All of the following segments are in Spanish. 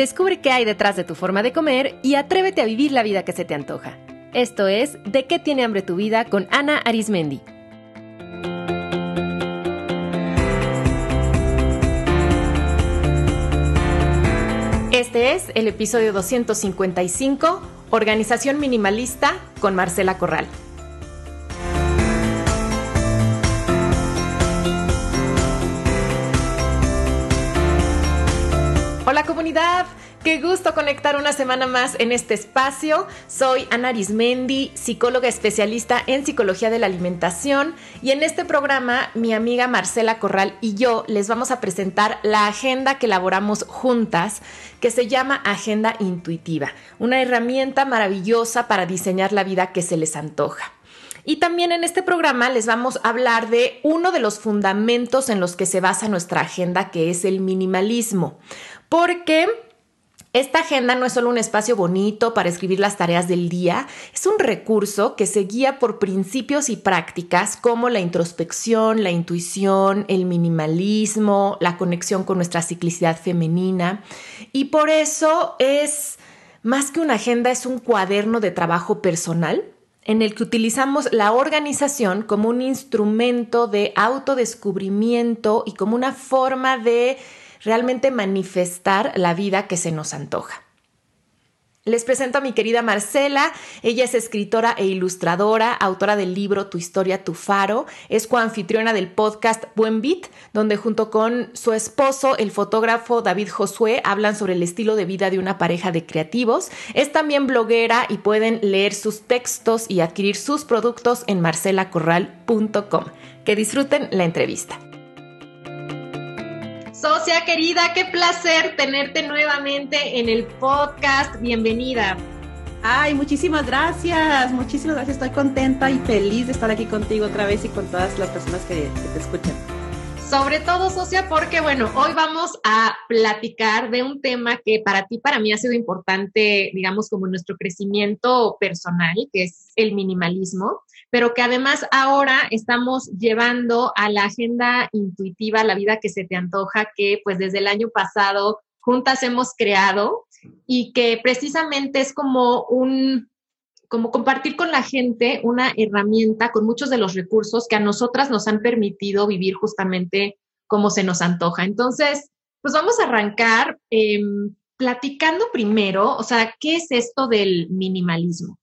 Descubre qué hay detrás de tu forma de comer y atrévete a vivir la vida que se te antoja. Esto es De qué tiene hambre tu vida con Ana Arismendi. Este es el episodio 255, Organización Minimalista con Marcela Corral. Qué gusto conectar una semana más en este espacio. Soy Ana Arismendi, psicóloga especialista en psicología de la alimentación y en este programa mi amiga Marcela Corral y yo les vamos a presentar la agenda que elaboramos juntas que se llama Agenda Intuitiva, una herramienta maravillosa para diseñar la vida que se les antoja. Y también en este programa les vamos a hablar de uno de los fundamentos en los que se basa nuestra agenda, que es el minimalismo porque esta agenda no es solo un espacio bonito para escribir las tareas del día, es un recurso que se guía por principios y prácticas como la introspección, la intuición, el minimalismo, la conexión con nuestra ciclicidad femenina. Y por eso es, más que una agenda, es un cuaderno de trabajo personal en el que utilizamos la organización como un instrumento de autodescubrimiento y como una forma de realmente manifestar la vida que se nos antoja. Les presento a mi querida Marcela. Ella es escritora e ilustradora, autora del libro Tu historia, tu faro. Es coanfitriona del podcast Buen Beat, donde junto con su esposo, el fotógrafo David Josué, hablan sobre el estilo de vida de una pareja de creativos. Es también bloguera y pueden leer sus textos y adquirir sus productos en marcelacorral.com. Que disfruten la entrevista. Socia querida, qué placer tenerte nuevamente en el podcast. Bienvenida. Ay, muchísimas gracias, muchísimas gracias. Estoy contenta y feliz de estar aquí contigo otra vez y con todas las personas que, te escuchan. Sobre todo, socia, porque bueno, hoy vamos a platicar de un tema que para ti, para mí ha sido importante, digamos, como nuestro crecimiento personal, que es el minimalismo pero que además ahora estamos llevando a la agenda intuitiva, la vida que se te antoja, que pues desde el año pasado juntas hemos creado y que precisamente es como un como compartir con la gente una herramienta con muchos de los recursos que a nosotras nos han permitido vivir justamente como se nos antoja. Entonces, pues vamos a arrancar em, platicando primero, o sea, ¿qué es esto del minimalismo?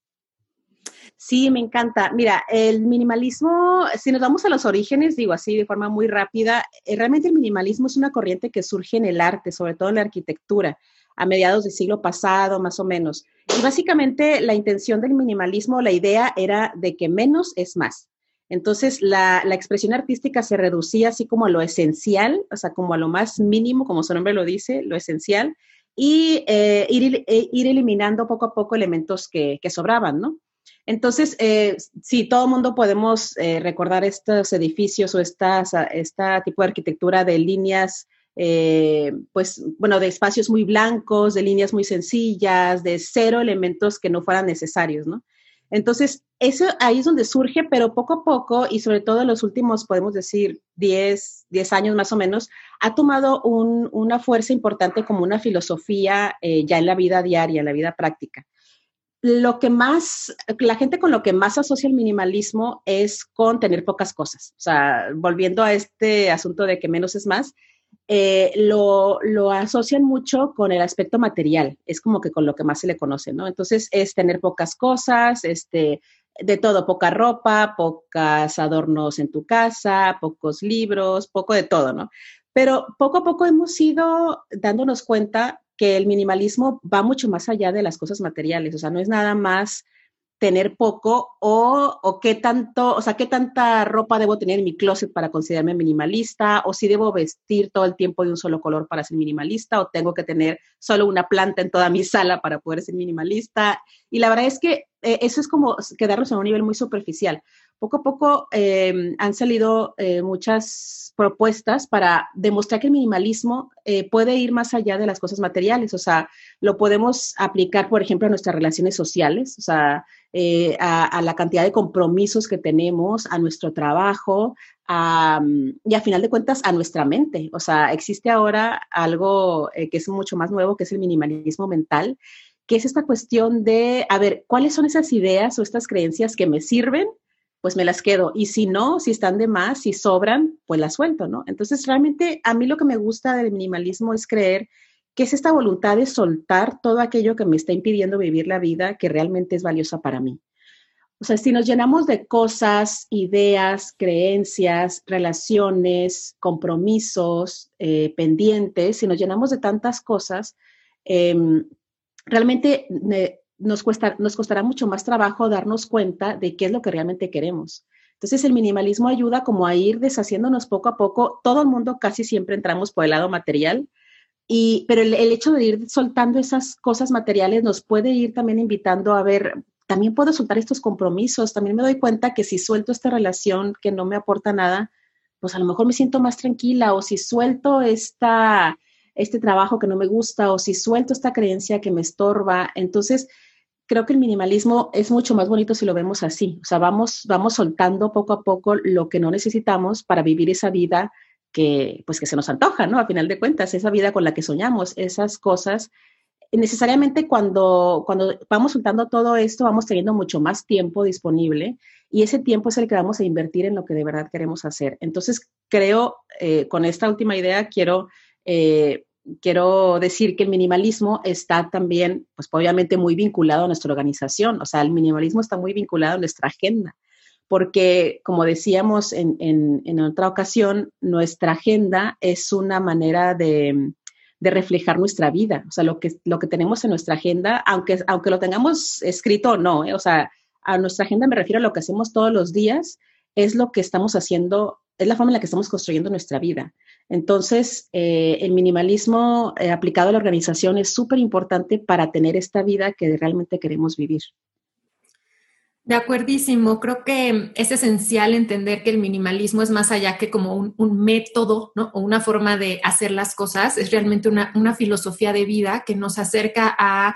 Sí, me encanta. Mira, el minimalismo, si nos vamos a los orígenes, digo así de forma muy rápida, eh, realmente el minimalismo es una corriente que surge en el arte, sobre todo en la arquitectura, a mediados del siglo pasado, más o menos. Y básicamente la intención del minimalismo, la idea era de que menos es más. Entonces, la, expresión artística se reducía así como a lo esencial, o sea, como a lo más mínimo, como su nombre lo dice, lo esencial, y eh, ir, eh, ir, eliminando poco a poco elementos que sobraban, ¿no? Entonces, eh, sí, todo el mundo podemos eh, recordar estos edificios o este tipo de arquitectura de líneas, eh, pues, bueno, de espacios muy blancos, de líneas muy sencillas, de cero elementos que no fueran necesarios, ¿no? Entonces, eso ahí es donde surge, pero poco a poco, y sobre todo en los últimos, podemos decir, 10, 10 años más o menos, ha tomado una fuerza importante como una filosofía ya en la vida diaria, en la vida práctica lo que más, la gente con lo que más asocia el minimalismo es con tener pocas cosas. O sea, volviendo a este asunto de que menos es más, eh, lo, lo, asocian mucho con el aspecto material. Es como que con lo que más se le conoce, ¿no? Entonces, es tener pocas cosas, este, de todo, poca ropa, pocos adornos en tu casa, pocos libros, poco de todo, ¿no? Pero poco a poco hemos ido dándonos cuenta que el minimalismo va mucho más allá de las cosas materiales, o sea, no es nada más tener poco o, o qué tanto, o sea, qué tanta ropa debo tener en mi closet para considerarme minimalista, o si debo vestir todo el tiempo de un solo color para ser minimalista, o tengo que tener solo una planta en toda mi sala para poder ser minimalista. Y la verdad es que eh, eso es como quedarnos en un nivel muy superficial, poco a poco em, han salido eh, muchas propuestas para demostrar que el minimalismo eh, puede ir más allá de las cosas materiales, o sea, lo podemos aplicar, por ejemplo, a nuestras relaciones sociales, o sea, eh, a, la cantidad de compromisos que tenemos, a nuestro trabajo, y a final de cuentas a nuestra mente. O sea, existe ahora algo que es mucho más nuevo, que es el minimalismo mental, que es esta cuestión de, a ver, ¿cuáles son esas ideas o estas creencias que me sirven? Pues me las quedo. Y si no, si están de más, si sobran, pues las suelto, ¿no? Entonces, realmente a mí lo que me gusta del minimalismo es creer que es esta voluntad de soltar todo aquello que me está impidiendo vivir la vida que realmente es valiosa para mí. O sea, si nos llenamos de cosas, ideas, creencias, relaciones, compromisos, eh, pendientes, si nos llenamos de tantas cosas, eh, realmente eh, nos, cuesta, nos costará mucho más trabajo darnos cuenta de qué es lo que realmente queremos. Entonces el minimalismo ayuda como a ir deshaciéndonos poco a poco. Todo el mundo casi siempre entramos por el lado material, y, pero el, hecho de ir soltando esas cosas materiales nos puede ir también invitando a ver, también puedo soltar estos compromisos, también me doy cuenta que si suelto esta relación que no me aporta nada, pues a lo mejor me siento más tranquila o si suelto esta, este trabajo que no me gusta o si suelto esta creencia que me estorba. Entonces, creo que el minimalismo es mucho más bonito si lo vemos así. O sea, vamos, vamos soltando poco a poco lo que no necesitamos para vivir esa vida que, pues, que se nos antoja, ¿no? A final de cuentas, esa vida con la que soñamos, esas cosas. Necesariamente cuando, cuando vamos soltando todo esto, vamos teniendo mucho más tiempo disponible y ese tiempo es el que vamos a invertir en lo que de verdad queremos hacer. Entonces, creo, eh, con esta última idea, quiero eh, quiero decir que el minimalismo está también, pues obviamente muy vinculado a nuestra organización, o sea, el minimalismo está muy vinculado a nuestra agenda, porque como decíamos en, otra ocasión, nuestra agenda es una manera de, reflejar nuestra vida, o sea, lo que, lo que tenemos en nuestra agenda, aunque, aunque lo tengamos escrito o no, ¿eh? o sea, a nuestra agenda me refiero a lo que hacemos todos los días, es lo que estamos haciendo, es la forma en la que estamos construyendo nuestra vida. Entonces, eh, el minimalismo eh, aplicado a la organización es súper importante para tener esta vida que realmente queremos vivir. De acuerdísimo, creo que es esencial entender que el minimalismo es más allá que como un, método o una forma de hacer las cosas, es realmente una, una filosofía de vida que nos acerca a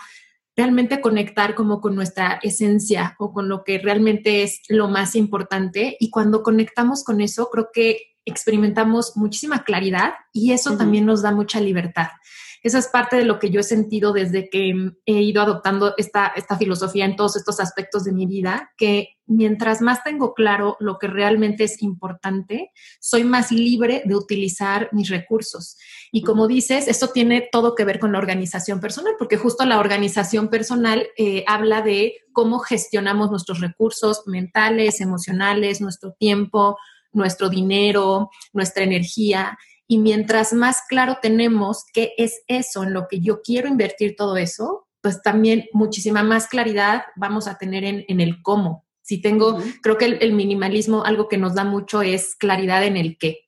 realmente conectar como con nuestra esencia o con lo que realmente es lo más importante. Y cuando conectamos con eso, creo que experimentamos muchísima claridad y eso también nos da mucha libertad. Esa es parte de lo que yo he sentido desde que he ido adoptando esta, esta filosofía en todos estos aspectos de mi vida, que mientras más tengo claro lo que realmente es importante, soy más libre de utilizar mis recursos. Y como dices, esto tiene todo que ver con la organización personal, porque justo la organización personal eh, habla de cómo gestionamos nuestros recursos mentales, emocionales, nuestro tiempo, nuestro dinero, nuestra energía. Y mientras más claro tenemos qué es eso en lo que yo quiero invertir todo eso, pues también muchísima más claridad vamos a tener en, el cómo. Si tengo, creo que el, minimalismo, algo que nos da mucho es claridad en el qué.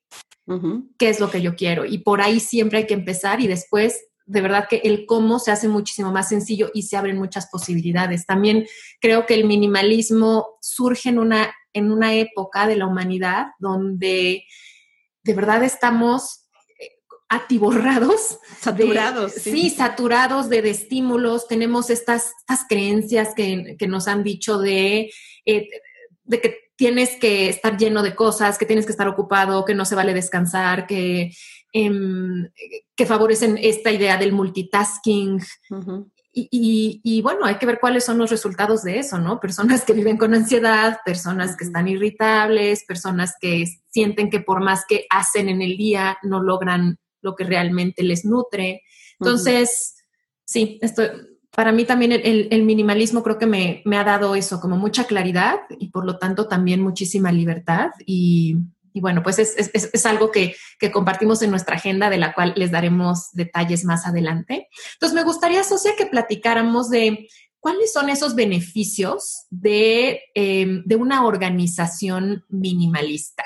¿Qué es lo que yo quiero? Y por ahí siempre hay que empezar y después de verdad que el cómo se hace muchísimo más sencillo y se abren muchas posibilidades. También creo que el minimalismo surge en una, en una época de la humanidad donde de verdad estamos eh, atiborrados. Saturados. sí. saturados de, estímulos. Tenemos estas, estas creencias que, nos han dicho de, eh, de que tienes que estar lleno de cosas, que tienes que estar ocupado, que no se vale descansar, que Em, que favorecen esta idea del multitasking. y, bueno, hay que ver cuáles son los resultados de eso, ¿no? Personas que viven con ansiedad, personas que están irritables, personas que sienten que por más que hacen en el día no logran lo que realmente les nutre. Entonces, sí, esto, para mí también el, minimalismo creo que me, me, ha dado eso, como mucha claridad y por lo tanto también muchísima libertad y, y bueno, pues es, algo que, compartimos en nuestra agenda, de la cual les daremos detalles más adelante. Entonces, me gustaría, Socia, que platicáramos de cuáles son esos beneficios de, em, una organización minimalista.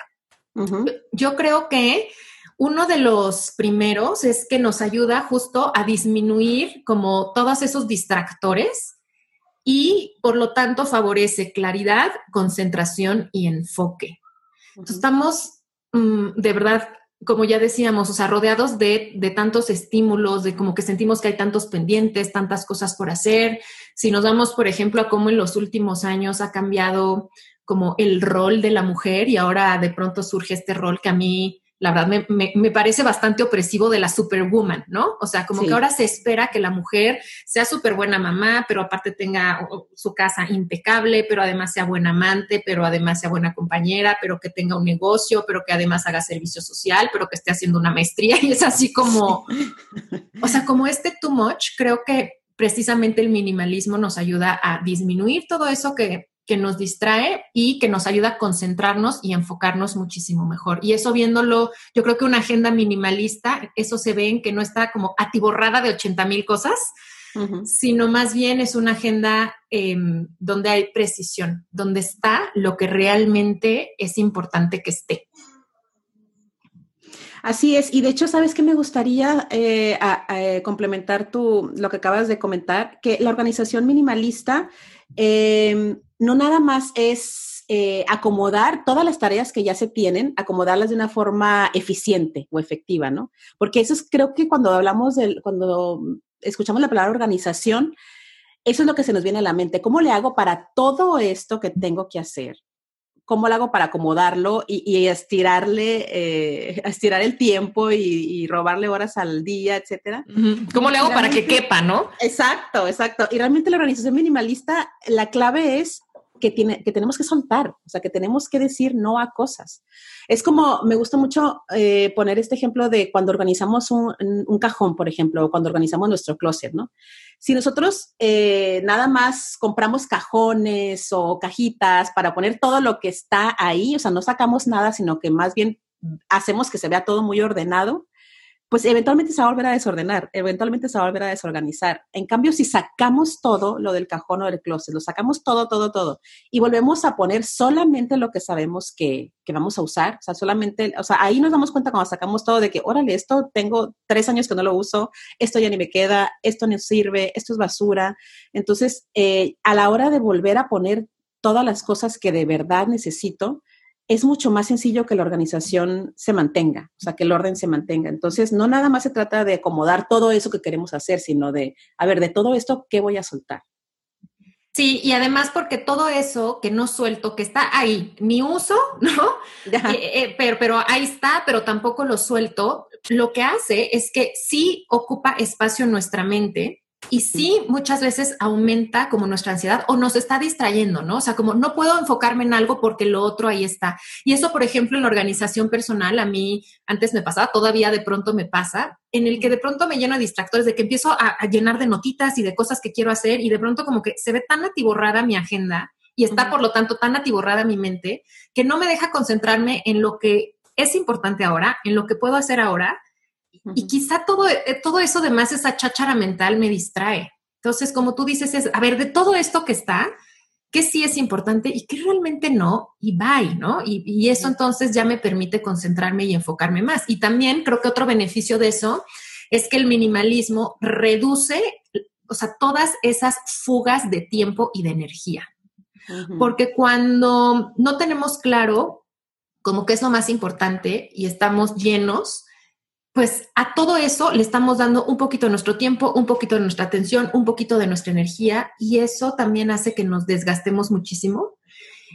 Yo creo que uno de los primeros es que nos ayuda justo a disminuir como todos esos distractores y por lo tanto favorece claridad, concentración y enfoque. Estamos mm, de verdad como ya decíamos, o sea, rodeados de, de, tantos estímulos, de como que sentimos que hay tantos pendientes, tantas cosas por hacer. Si nos vamos, por ejemplo, a cómo en los últimos años ha cambiado como el rol de la mujer y ahora de pronto surge este rol que a mí la verdad me, parece bastante opresivo de la superwoman, ¿no? O sea, como que ahora se espera que la mujer sea súper buena mamá, pero aparte tenga su casa impecable, pero además sea buena amante, pero además sea buena compañera, pero que tenga un negocio, pero que además haga servicio social, pero que esté haciendo una maestría. Y es así como, o sea, como este too much, creo que precisamente el minimalismo nos ayuda a disminuir todo eso que que nos distrae y que nos ayuda a concentrarnos y enfocarnos muchísimo mejor. Y eso viéndolo, yo creo que una agenda minimalista, eso se ve en que no está como atiborrada de 80 mil cosas, sino más bien es una agenda em, donde hay precisión, donde está lo que realmente es importante que esté. Así es, y de hecho, ¿sabes qué me gustaría eh, complementar tu, lo que acabas de comentar? Que la organización minimalista em, no nada más es eh, acomodar todas las tareas que ya se tienen, acomodarlas de una forma eficiente o efectiva, ¿no? Porque eso es, creo que cuando hablamos del, cuando escuchamos la palabra organización, eso es lo que se nos viene a la mente. ¿Cómo le hago para todo esto que tengo que hacer? ¿Cómo lo hago para acomodarlo y, estirarle, eh, estirar el tiempo y, robarle horas al día, etcétera? ¿Cómo le hago para que quepa, no? Exacto, exacto. Y realmente la organización minimalista, la clave es que, tiene, que tenemos que soltar, o sea, que tenemos que decir no a cosas. Es como, me gusta mucho eh, poner este ejemplo de cuando organizamos un, cajón, por ejemplo, o cuando organizamos nuestro closet, ¿no? Si nosotros eh, nada más compramos cajones o cajitas para poner todo lo que está ahí, o sea, no sacamos nada, sino que más bien hacemos que se vea todo muy ordenado, pues eventualmente se va a volver a desordenar, eventualmente se va a volver a desorganizar. En cambio, si sacamos todo lo del cajón o del closet, lo sacamos todo, todo, todo, y volvemos a poner solamente lo que sabemos que, que vamos a usar, o sea, solamente, o sea, ahí nos damos cuenta cuando sacamos todo de que, órale, esto tengo tres años que no lo uso, esto ya ni me queda, esto no sirve, esto es basura. Entonces, eh, a la hora de volver a poner todas las cosas que de verdad necesito, es mucho más sencillo que la organización se mantenga, o sea, que el orden se mantenga. Entonces, no nada más se trata de acomodar todo eso que queremos hacer, sino de, a ver, de todo esto, ¿qué voy a soltar? Sí, y además porque todo eso que no suelto, que está ahí, mi uso, ¿no? Eh, eh, pero, pero ahí está, pero tampoco lo suelto, lo que hace es que sí ocupa espacio en nuestra mente, y sí, muchas veces aumenta como nuestra ansiedad o nos está distrayendo, ¿no? O sea, como no puedo enfocarme en algo porque lo otro ahí está. Y eso, por ejemplo, en la organización personal, a mí antes me pasaba, todavía de pronto me pasa, en el que de pronto me lleno de distractores, de que empiezo a, llenar de notitas y de cosas que quiero hacer y de pronto como que se ve tan atiborrada mi agenda y está, por lo tanto, tan atiborrada mi mente que no me deja concentrarme en lo que es importante ahora, en lo que puedo hacer ahora y quizá todo, eh, todo eso, además, esa cháchara mental me distrae. Entonces, como tú dices, es, a ver, de todo esto que está, ¿qué sí es importante y qué realmente no? Y bye, ¿no? Y, y eso entonces ya me permite concentrarme y enfocarme más. Y también creo que otro beneficio de eso es que el minimalismo reduce, o sea, todas esas fugas de tiempo y de energía. Porque cuando no tenemos claro como que es lo más importante y estamos llenos, pues a todo eso le estamos dando un poquito de nuestro tiempo, un poquito de nuestra atención, un poquito de nuestra energía y eso también hace que nos desgastemos muchísimo.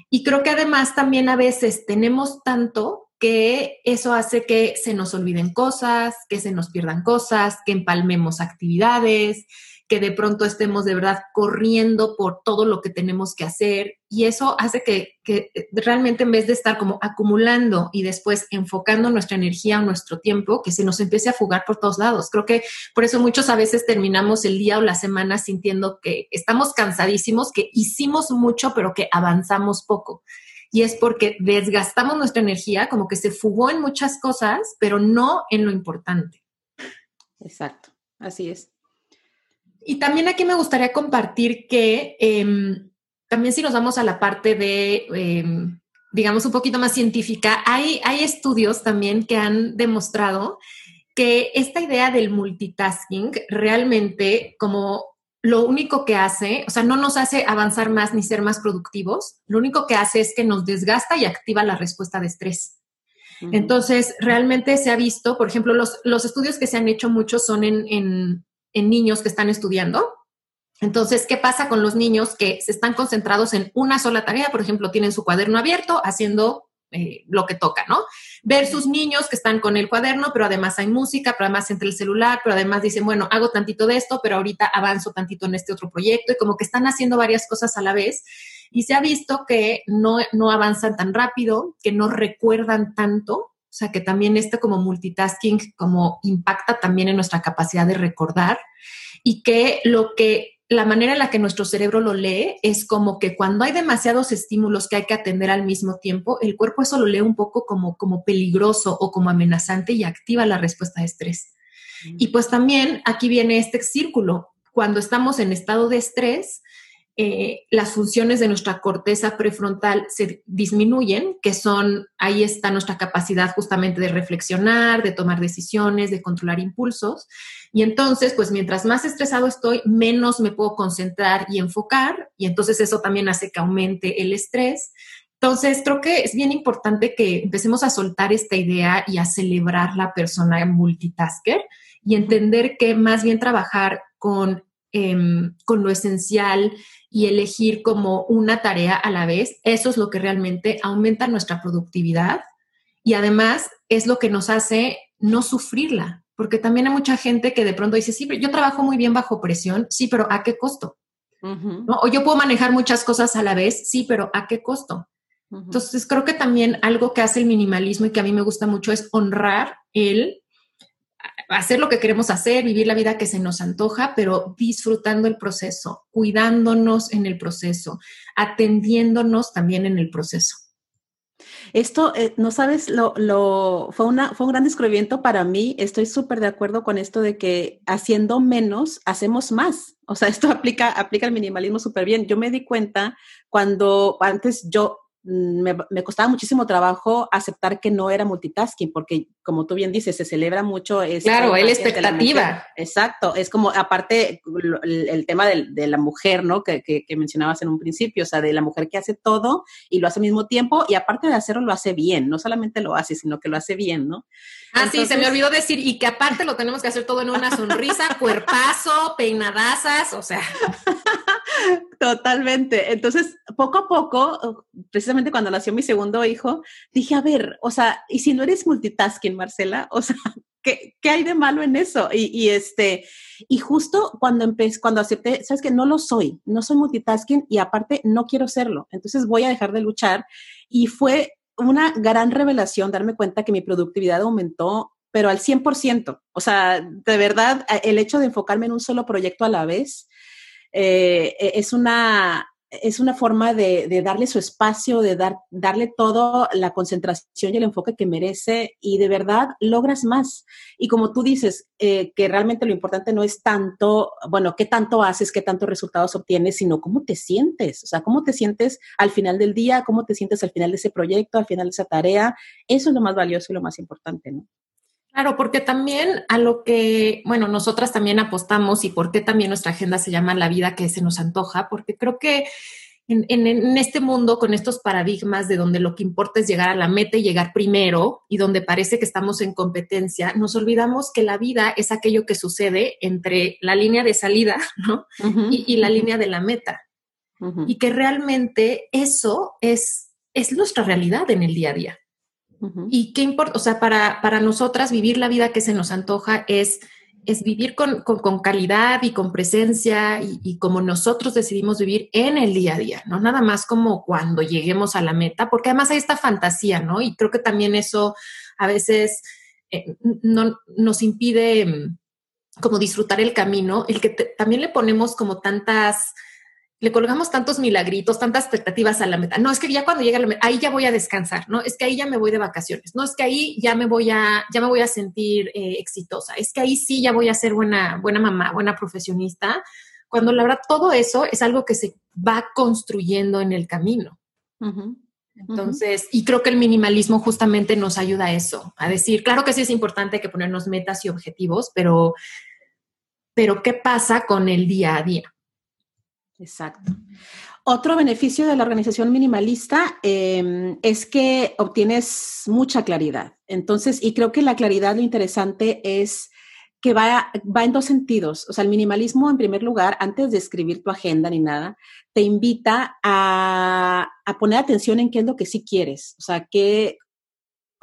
Y creo que además también a veces tenemos tanto que eso hace que se nos olviden cosas, que se nos pierdan cosas, que empalmemos actividades, que de pronto estemos de verdad corriendo por todo lo que tenemos que hacer y eso hace que, realmente en vez de estar como acumulando y después enfocando nuestra energía o nuestro tiempo, que se nos empiece a fugar por todos lados. Creo que por eso muchos a veces terminamos el día o la semana sintiendo que estamos cansadísimos, que hicimos mucho, pero que avanzamos poco. Y es porque desgastamos nuestra energía, como que se fugó en muchas cosas, pero no en lo importante. Exacto, así es. Y también aquí me gustaría compartir que em, también si nos vamos a la parte de, em, digamos, un poquito más científica, hay, hay estudios también que han demostrado que esta idea del multitasking realmente como lo único que hace, o sea, no nos hace avanzar más ni ser más productivos, lo único que hace es que nos desgasta y activa la respuesta de estrés. Entonces, realmente se ha visto, por ejemplo, los, los estudios que se han hecho muchos son en, en, en niños que están estudiando. Entonces, ¿qué pasa con los niños que se están concentrados en una sola tarea? Por ejemplo, tienen su cuaderno abierto haciendo eh, lo que toca, ¿no? Versus niños que están con el cuaderno, pero además hay música, pero además entre el celular, pero además dicen, bueno, hago tantito de esto, pero ahorita avanzo tantito en este otro proyecto y como que están haciendo varias cosas a la vez. Y se ha visto que no, no avanzan tan rápido, que no recuerdan tanto, o sea, que también este como multitasking como impacta también en nuestra capacidad de recordar y que lo que la manera en la que nuestro cerebro lo lee es como que cuando hay demasiados estímulos que hay que atender al mismo tiempo, el cuerpo eso lo lee un poco como, como peligroso o como amenazante y activa la respuesta de estrés. Mm. Y pues también aquí viene este círculo. Cuando estamos en estado de estrés, eh, las funciones de nuestra corteza prefrontal se disminuyen, que son, ahí está nuestra capacidad justamente de reflexionar, de tomar decisiones, de controlar impulsos. Y entonces, pues mientras más estresado estoy, menos me puedo concentrar y enfocar, y entonces eso también hace que aumente el estrés. Entonces, creo que es bien importante que empecemos a soltar esta idea y a celebrar la persona multitasker y entender que más bien trabajar con Em, con lo esencial y elegir como una tarea a la vez, eso es lo que realmente aumenta nuestra productividad y además es lo que nos hace no sufrirla, porque también hay mucha gente que de pronto dice, sí, pero yo trabajo muy bien bajo presión, sí, pero ¿a qué costo? O yo puedo manejar muchas cosas a la vez, sí, pero ¿a qué costo? Entonces, creo que también algo que hace el minimalismo y que a mí me gusta mucho es honrar el hacer lo que queremos hacer, vivir la vida que se nos antoja, pero disfrutando el proceso, cuidándonos en el proceso, atendiéndonos también en el proceso. Esto, eh, no sabes, lo, lo, fue, una, fue un gran descubrimiento para mí. Estoy súper de acuerdo con esto de que haciendo menos, hacemos más. O sea, esto aplica, aplica el minimalismo súper bien. Yo me di cuenta cuando antes yo me, me, costaba muchísimo trabajo aceptar que no era multitasking, porque como tú bien dices, se celebra mucho. Es claro, la expectativa. Exacto, es como aparte el, tema de, de, la mujer, ¿no? Que, que, que, mencionabas en un principio, o sea, de la mujer que hace todo y lo hace al mismo tiempo y aparte de hacerlo lo hace bien, no solamente lo hace, sino que lo hace bien, ¿no? Ah, sí, se me olvidó decir, y que aparte lo tenemos que hacer todo en una sonrisa, cuerpazo, peinadazas, o sea. Totalmente. Entonces, poco a poco, precisamente cuando nació mi segundo hijo, dije, a ver, o sea, ¿y si no eres multitasking, Marcela? O sea, ¿qué, qué hay de malo en eso? Y, y, este, y justo cuando empecé, cuando acepté, sabes que no lo soy, no soy multitasking y aparte no quiero serlo. Entonces voy a dejar de luchar. Y fue una gran revelación darme cuenta que mi productividad aumentó pero al 100%. O sea, de verdad, el hecho de enfocarme en un solo proyecto a la vez eh, e, es, una, es una forma de, darle su espacio, de dar, darle todo la concentración y el enfoque que merece y de verdad logras más. Y como tú dices, eh, que realmente lo importante no es tanto, bueno, qué tanto haces, qué tantos resultados obtienes, sino cómo te sientes, o sea, cómo te sientes al final del día, cómo te sientes al final de ese proyecto, al final de esa tarea. Eso es lo más valioso y lo más importante, ¿no? Claro, porque también a lo que, bueno, nosotras también apostamos y por qué también nuestra agenda se llama La vida que se nos antoja, porque creo que en, en, este mundo con estos paradigmas de donde lo que importa es llegar a la meta y llegar primero y donde parece que estamos en competencia, nos olvidamos que la vida es aquello que sucede entre la línea de salida ¿no? y, la línea de la meta. Y que realmente eso es, es nuestra realidad en el día a día. Y qué importa, o sea, para, para nosotras vivir la vida que se nos antoja es, es vivir con, con, calidad y con presencia y, como nosotros decidimos vivir en el día a día, ¿no? Nada más como cuando lleguemos a la meta, porque además hay esta fantasía, ¿no? Y creo que también eso a veces eh, no, nos impide mm, como disfrutar el camino, el que también le ponemos como tantas le colgamos tantos milagritos, tantas expectativas a la meta. No, es que ya cuando llega la meta, ahí ya voy a descansar, ¿no? Es que ahí ya me voy de vacaciones, no es que ahí ya me voy a, ya me voy a sentir eh, exitosa, es que ahí sí ya voy a ser buena, buena mamá, buena profesionista, cuando la verdad todo eso es algo que se va construyendo en el camino. Entonces, y creo que el minimalismo justamente nos ayuda a eso, a decir, claro que sí es importante que ponernos metas y objetivos, pero pero ¿qué pasa con el día a día? Exacto. Otro beneficio de la organización minimalista em, es que obtienes mucha claridad. Entonces, y creo que la claridad lo interesante es que va, va en dos sentidos. O sea, el minimalismo, en primer lugar, antes de escribir tu agenda ni nada, te invita a, a poner atención en qué es lo que sí quieres. O sea, qué,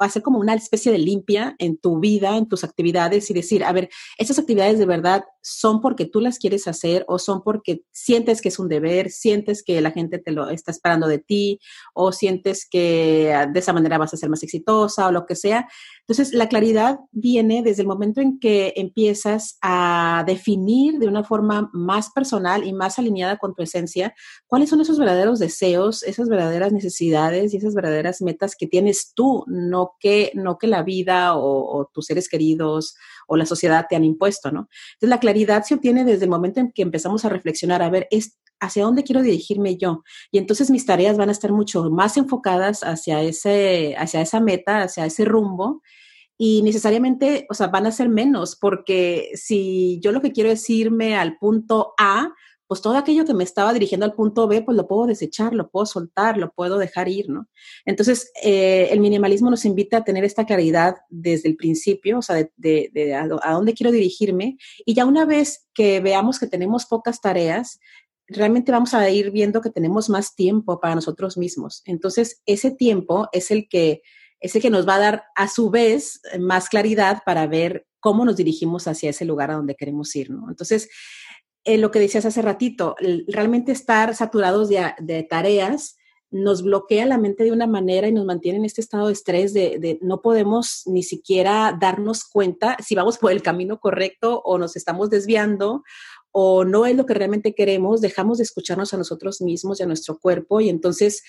hacer como una especie de limpia en tu vida, en tus actividades y decir, a ver, estas actividades de verdad son porque tú las quieres hacer o son porque sientes que es un deber, sientes que la gente te lo está esperando de ti o sientes que de esa manera vas a ser más exitosa o lo que sea. Entonces, la claridad viene desde el momento en que empiezas a definir de una forma más personal y más alineada con tu esencia cuáles son esos verdaderos deseos, esas verdaderas necesidades y esas verdaderas metas que tienes tú, no que, no que la vida o, tus seres queridos o la sociedad te han impuesto, ¿no? Entonces, la claridad se obtiene desde el momento en que empezamos a reflexionar, a ver, es, hacia dónde quiero dirigirme yo. Y entonces mis tareas van a estar mucho más enfocadas hacia, ese, hacia esa meta, hacia ese rumbo. Y necesariamente, o sea, van a ser menos, porque si yo lo que quiero es irme al punto A, pues todo aquello que me estaba dirigiendo al punto B, pues lo puedo desechar, lo puedo soltar, lo puedo dejar ir, ¿no? Entonces, eh, el minimalismo nos invita a tener esta claridad desde el principio, o sea, de, a, a, dónde quiero dirigirme. Y ya una vez que veamos que tenemos pocas tareas, realmente vamos a ir viendo que tenemos más tiempo para nosotros mismos. Entonces, ese tiempo es el que, es el que nos va a dar a su vez más claridad para ver cómo nos dirigimos hacia ese lugar a donde queremos ir, ¿no? Entonces, eh, lo que decías hace ratito, realmente estar saturados de, de, tareas nos bloquea la mente de una manera y nos mantiene en este estado de estrés de, de, no podemos ni siquiera darnos cuenta si vamos por el camino correcto o nos estamos desviando o no es lo que realmente queremos, dejamos de escucharnos a nosotros mismos y a nuestro cuerpo y entonces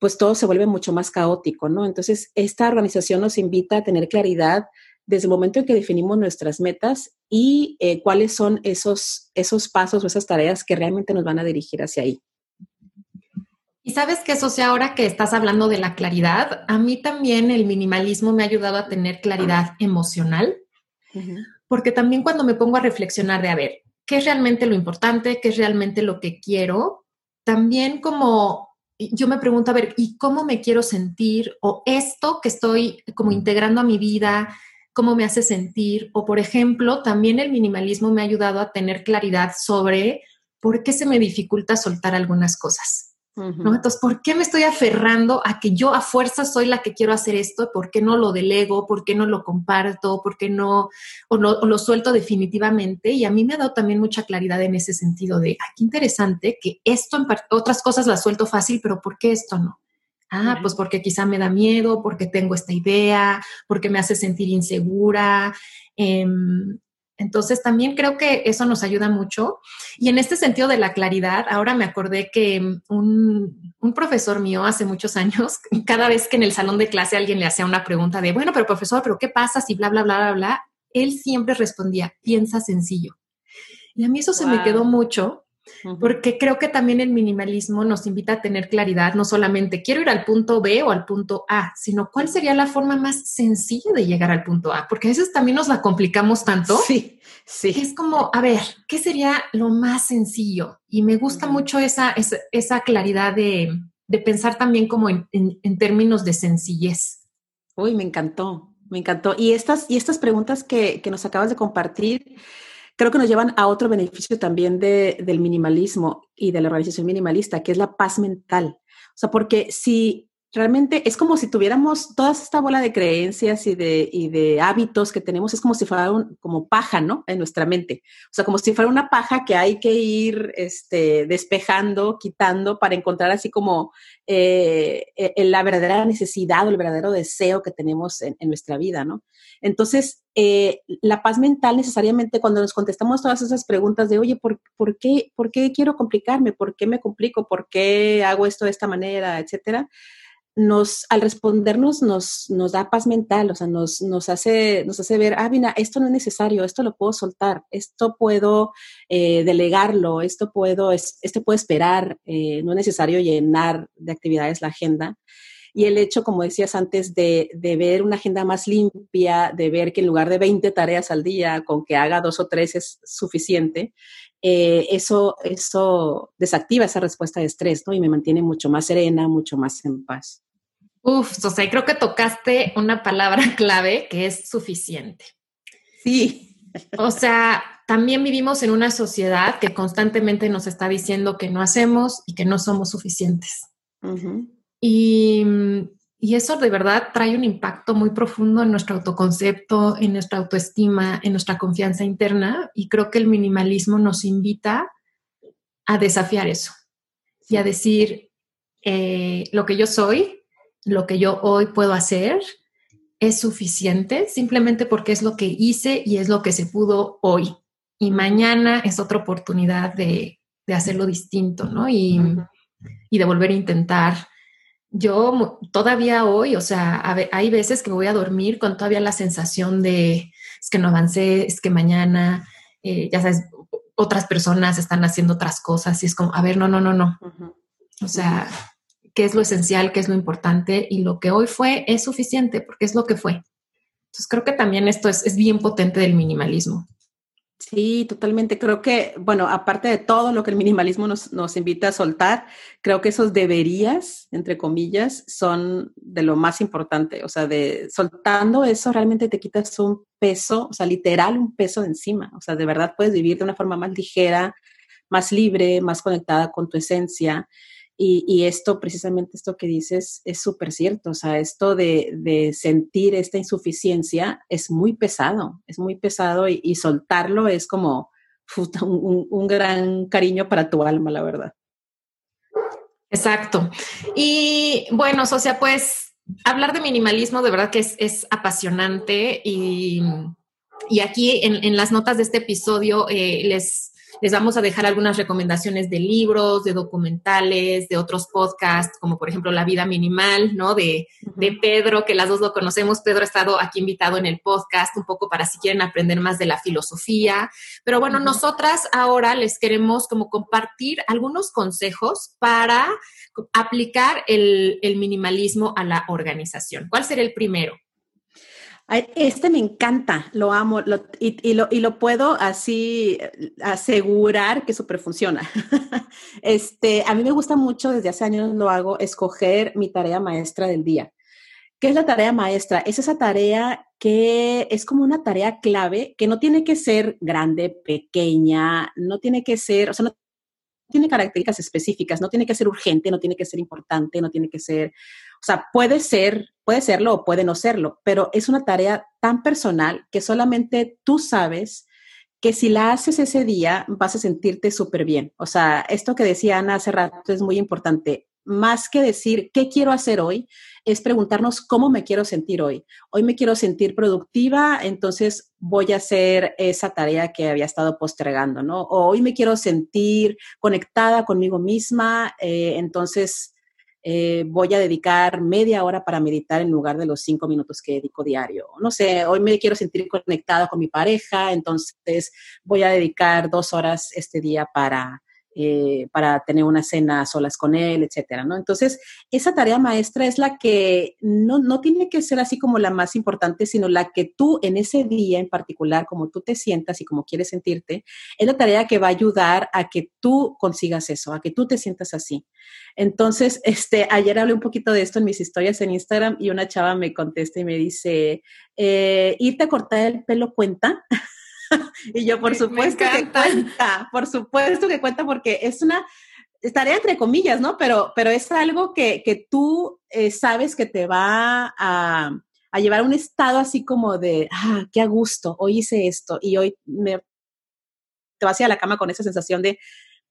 pues todo se vuelve mucho más caótico, ¿no? Entonces, esta organización nos invita a tener claridad desde el momento en que definimos nuestras metas y eh, cuáles son esos, esos pasos o esas tareas que realmente nos van a dirigir hacia ahí. Y sabes que eso sea ahora que estás hablando de la claridad, a mí también el minimalismo me ha ayudado a tener claridad emocional, porque también cuando me pongo a reflexionar de, a ver, qué es realmente lo importante, qué es realmente lo que quiero. También como yo me pregunto, a ver, ¿y cómo me quiero sentir? O esto que estoy como integrando a mi vida, ¿cómo me hace sentir? O por ejemplo, también el minimalismo me ha ayudado a tener claridad sobre por qué se me dificulta soltar algunas cosas. ¿no? Entonces, ¿por qué me estoy aferrando a que yo a fuerza soy la que quiero hacer esto? ¿Por qué no lo delego? ¿Por qué no lo comparto? ¿Por qué no o, lo suelto definitivamente? Y a mí me ha dado también mucha claridad en ese sentido de, ah, qué interesante que esto en otras cosas las suelto fácil, pero ¿por qué esto no? Ah, pues porque quizá me da miedo, porque tengo esta idea, porque me hace sentir insegura. Eh, entonces también creo que eso nos ayuda mucho. Y en este sentido de la claridad, ahora me acordé que un, profesor mío hace muchos años, cada vez que en el salón de clase alguien le hacía una pregunta de, bueno, pero profesor, pero ¿qué pasa si bla, bla, bla, bla, bla? Él siempre respondía, piensa sencillo. Y a mí eso se me quedó mucho porque creo que también el minimalismo nos invita a tener claridad, no solamente quiero ir al punto B o al punto A, sino cuál sería la forma más sencilla de llegar al punto A, porque a veces también nos la complicamos tanto. Sí, sí. Es como, a ver, ¿qué sería lo más sencillo? Y me gusta mucho esa, esa, claridad de, pensar también como en, términos de sencillez. Uy, me encantó, me encantó. Y estas, y estas preguntas que, que nos acabas de compartir, creo que nos llevan a otro beneficio también de, del minimalismo y de la organización minimalista, que es la paz mental. O sea, porque si realmente es como si tuviéramos toda esta bola de creencias y de, y de hábitos que tenemos, es como si fuera un, como paja, ¿no? En nuestra mente. O sea, como si fuera una paja que hay que ir este, despejando, quitando para encontrar así como eh, eh, la verdadera necesidad o el verdadero deseo que tenemos en, en nuestra vida, ¿no? Entonces, eh, la paz mental necesariamente cuando nos contestamos todas esas preguntas de, oye, ¿por, ¿por, qué, ¿por qué quiero complicarme? ¿Por qué me complico? ¿Por qué hago esto de esta manera? Etcétera nos, al respondernos nos, nos da paz mental, o sea, nos, nos, hace, nos hace ver, ah, mira, esto no es necesario, esto lo puedo soltar, esto puedo eh, delegarlo, esto puedo, esto puedo esperar, eh, no es necesario llenar de actividades la agenda. Y el hecho, como decías antes, de, de, ver una agenda más limpia, de ver que en lugar de 20 tareas al día, con que haga dos o tres es suficiente, eh, eso, eso desactiva esa respuesta de estrés, ¿no? Y me mantiene mucho más serena, mucho más en paz. Uf, o sea, creo que tocaste una palabra clave que es suficiente. Sí. O sea, también vivimos en una sociedad que constantemente nos está diciendo que no hacemos y que no somos suficientes. Y, y, eso de verdad trae un impacto muy profundo en nuestro autoconcepto, en nuestra autoestima, en nuestra confianza interna. Y creo que el minimalismo nos invita a desafiar eso y a decir, eh, lo que yo soy, lo que yo hoy puedo hacer, es suficiente simplemente porque es lo que hice y es lo que se pudo hoy. Y mañana es otra oportunidad de, hacerlo distinto, ¿no? Y, de volver a intentar. Yo todavía hoy, o sea, hay veces que me voy a dormir con todavía la sensación de, es que no avancé, es que mañana, eh, ya sabes, otras personas están haciendo otras cosas y es como, a ver, no, no, no, no. O sea, qué es lo esencial, qué es lo importante y lo que hoy fue es suficiente porque es lo que fue. Entonces creo que también esto es, bien potente del minimalismo. Sí, totalmente. Creo que, bueno, aparte de todo lo que el minimalismo nos, invita a soltar, creo que esos deberías, entre comillas, son de lo más importante. O sea, de soltando eso realmente te quitas un peso, o sea, literal un peso de encima. O sea, de verdad puedes vivir de una forma más ligera, más libre, más conectada con tu esencia. Y, esto, precisamente esto que dices, es súper cierto. O sea, esto de, sentir esta insuficiencia es muy pesado, es muy pesado y, soltarlo es como un, gran cariño para tu alma, la verdad. Exacto. Y bueno, sea, pues hablar de minimalismo de verdad que es, apasionante y, aquí en, las notas de este episodio eh, les les vamos a dejar algunas recomendaciones de libros, de documentales, de otros podcasts, como por ejemplo La vida minimal, ¿no? De, de Pedro, que las dos lo conocemos. Pedro ha estado aquí invitado en el podcast un poco para si quieren aprender más de la filosofía. Pero bueno, nosotras ahora les queremos como compartir algunos consejos para aplicar el, el minimalismo a la organización. ¿Cuál sería el primero? Este me encanta, lo amo y, lo, y, lo, puedo así eh, asegurar que súper funciona. este, a mí me gusta mucho, desde hace años lo hago, escoger mi tarea maestra del día. ¿Qué es la tarea maestra? Es esa tarea que es como una tarea clave, que no tiene que ser grande, pequeña, no tiene que ser, o sea, no tiene características específicas, no tiene que ser urgente, no tiene que ser importante, no tiene que ser, o sea, puede ser Puede serlo o puede no serlo, pero es una tarea tan personal que solamente tú sabes que si la haces ese día vas a sentirte súper bien. O sea, esto que decía Ana hace rato es muy importante. Más que decir qué quiero hacer hoy, es preguntarnos cómo me quiero sentir hoy. Hoy me quiero sentir productiva, entonces voy a hacer esa tarea que había estado postergando, ¿no? O hoy me quiero sentir conectada conmigo misma, eh, entonces eh, voy a dedicar media hora para meditar en lugar de los cinco minutos que dedico diario. No sé, hoy me quiero sentir conectada con mi pareja, entonces voy a dedicar dos horas este día para eh, para tener una cena solas con él, etcétera, ¿no? Entonces, esa tarea maestra es la que no, no tiene que ser así como la más importante, sino la que tú en ese día en particular, como tú te sientas y como quieres sentirte, es la tarea que va a ayudar a que tú consigas eso, a que tú te sientas así. Entonces, este, ayer hablé un poquito de esto en mis historias en Instagram y una chava me contesta y me dice, eh, ¿irte a cortar el pelo cuenta? y yo, por supuesto que cuenta, por supuesto que cuenta porque es una tarea entre comillas, ¿no? Pero, pero es algo que, que tú eh, sabes que te va a, a, llevar a un estado así como de, ah, qué a gusto, hoy hice esto y hoy me, te vas a la cama con esa sensación de,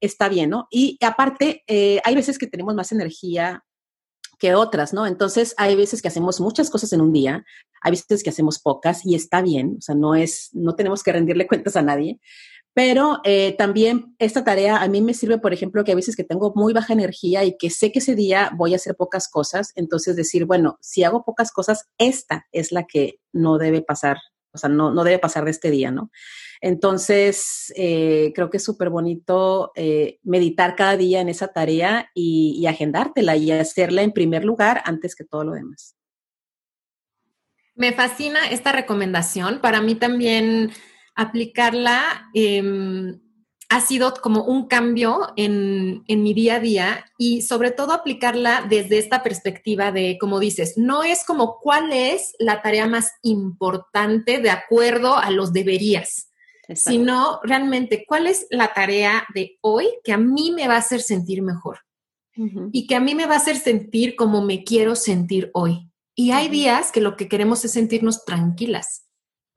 está bien, ¿no? Y aparte, eh, hay veces que tenemos más energía que otras, ¿no? Entonces, hay veces que hacemos muchas cosas en un día, hay veces que hacemos pocas y está bien, o sea, no es, no tenemos que rendirle cuentas a nadie, pero eh, también esta tarea a mí me sirve, por ejemplo, que hay veces que tengo muy baja energía y que sé que ese día voy a hacer pocas cosas, entonces decir, bueno, si hago pocas cosas, esta es la que no debe pasar o sea, no, no debe pasar de este día, ¿no? Entonces, eh, creo que es súper bonito eh, meditar cada día en esa tarea y, agendártela y hacerla en primer lugar antes que todo lo demás. Me fascina esta recomendación. Para mí también aplicarla em, ha sido como un cambio en, en, mi día a día y sobre todo aplicarla desde esta perspectiva de, como dices, no es como cuál es la tarea más importante de acuerdo a los deberías, sino realmente cuál es la tarea de hoy que a mí me va a hacer sentir mejor y que a mí me va a hacer sentir como me quiero sentir hoy. Y hay días que lo que queremos es sentirnos tranquilas.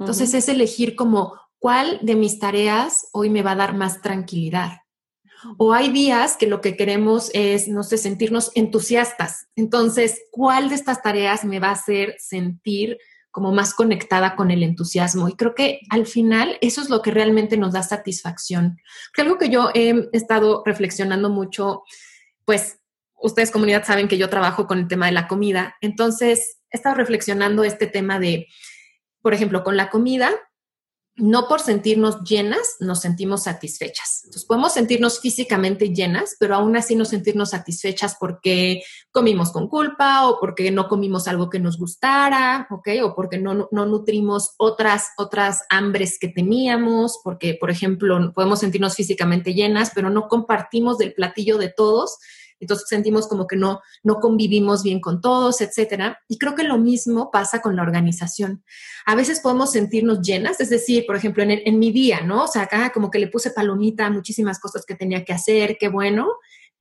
Entonces es elegir como cuál de mis tareas hoy me va a dar más tranquilidad. O hay días que lo que queremos es, no sé, sentirnos entusiastas. Entonces, ¿cuál de estas tareas me va a hacer sentir como más conectada con el entusiasmo? Y creo que al final eso es lo que realmente nos da satisfacción. Algo que yo he estado reflexionando mucho, pues ustedes comunidad saben que yo trabajo con el tema de la comida, entonces he estado reflexionando este tema de, por ejemplo, con la comida, no por sentirnos llenas nos sentimos satisfechas. Entonces podemos sentirnos físicamente llenas, pero aún así no sentirnos satisfechas porque comimos con culpa o porque no comimos algo que nos gustara, ¿ok? O porque no, no nutrimos otras, otras hambres que teníamos, porque, por ejemplo, podemos sentirnos físicamente llenas, pero no compartimos del platillo de todos entonces sentimos como que no, no convivimos bien con todos, etcétera. Y creo que lo mismo pasa con la organización. A veces podemos sentirnos llenas, es decir, por ejemplo, en, en mi día, ¿no? O sea, acá como que le puse palomita a muchísimas cosas que tenía que hacer, qué bueno,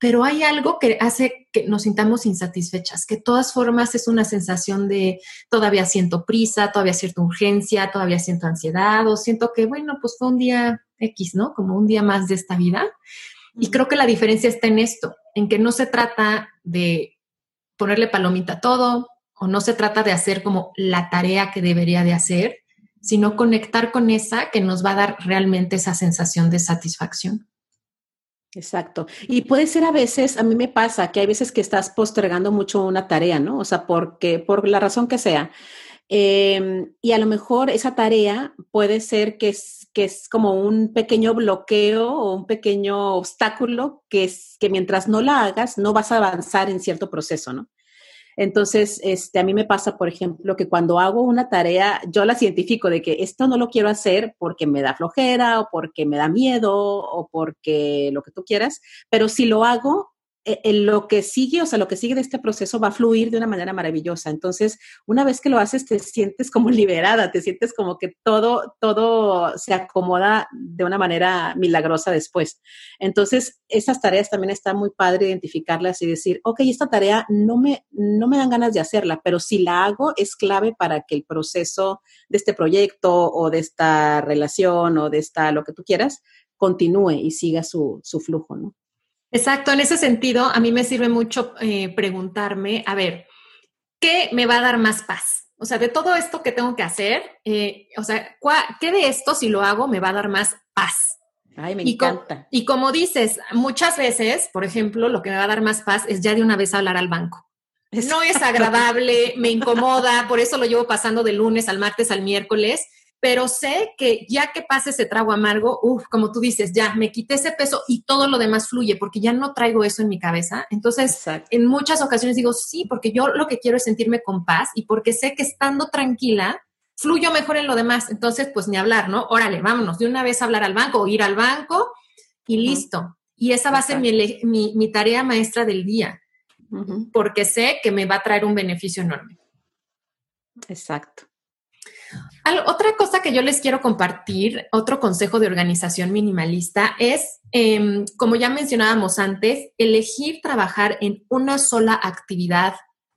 pero hay algo que hace que nos sintamos insatisfechas, que de todas formas es una sensación de todavía siento prisa, todavía siento urgencia, todavía siento ansiedad o siento que, bueno, pues fue un día X, ¿no? Como un día más de esta vida. Y creo que la diferencia está en esto, en que no se trata de ponerle palomita a todo o no se trata de hacer como la tarea que debería de hacer, sino conectar con esa que nos va a dar realmente esa sensación de satisfacción. Exacto. Y puede ser a veces, a mí me pasa que hay veces que estás postergando mucho una tarea, ¿no? O sea, porque por la razón que sea. Em, y a lo mejor esa tarea puede ser que es, que es como un pequeño bloqueo o un pequeño obstáculo que es que mientras no la hagas no vas a avanzar en cierto proceso, ¿no? Entonces, este, a mí me pasa, por ejemplo, que cuando hago una tarea, yo la identifico de que esto no lo quiero hacer porque me da flojera o porque me da miedo o porque lo que tú quieras, pero si lo hago, en eh, lo que sigue, o sea, lo que sigue de este proceso va a fluir de una manera maravillosa. Entonces, una vez que lo haces, te sientes como liberada, te sientes como que todo, todo se acomoda de una manera milagrosa después. Entonces, esas tareas también está muy padre identificarlas y decir, ok, esta tarea no me, no me dan ganas de hacerla, pero si la hago es clave para que el proceso de este proyecto o de esta relación o de esta, lo que tú quieras, continúe y siga su, su flujo, ¿no? Exacto, en ese sentido, a mí me sirve mucho eh, preguntarme, a ver, ¿qué me va a dar más paz? O sea, de todo esto que tengo que hacer, eh, o sea, ¿qué de esto si lo hago me va a dar más paz? Ay, me encanta. y como dices, muchas veces, por ejemplo, lo que me va a dar más paz es ya de una vez hablar al banco. No es agradable, me incomoda, por eso lo llevo pasando de lunes al martes al miércoles pero sé que ya que pase ese trago amargo, uff, como tú dices, ya me quité ese peso y todo lo demás fluye porque ya no traigo eso en mi cabeza. Entonces, en muchas ocasiones digo, sí, porque yo lo que quiero es sentirme con paz y porque sé que estando tranquila, fluyo mejor en lo demás. Entonces, pues ni hablar, ¿no? Órale, vámonos, de una vez a hablar al banco o ir al banco y listo. Y esa va a ser mi, tarea maestra del día, porque sé que me va a traer un beneficio enorme. Exacto otra cosa que yo les quiero compartir, otro consejo de organización minimalista es, em, como ya mencionábamos antes, elegir trabajar en una sola actividad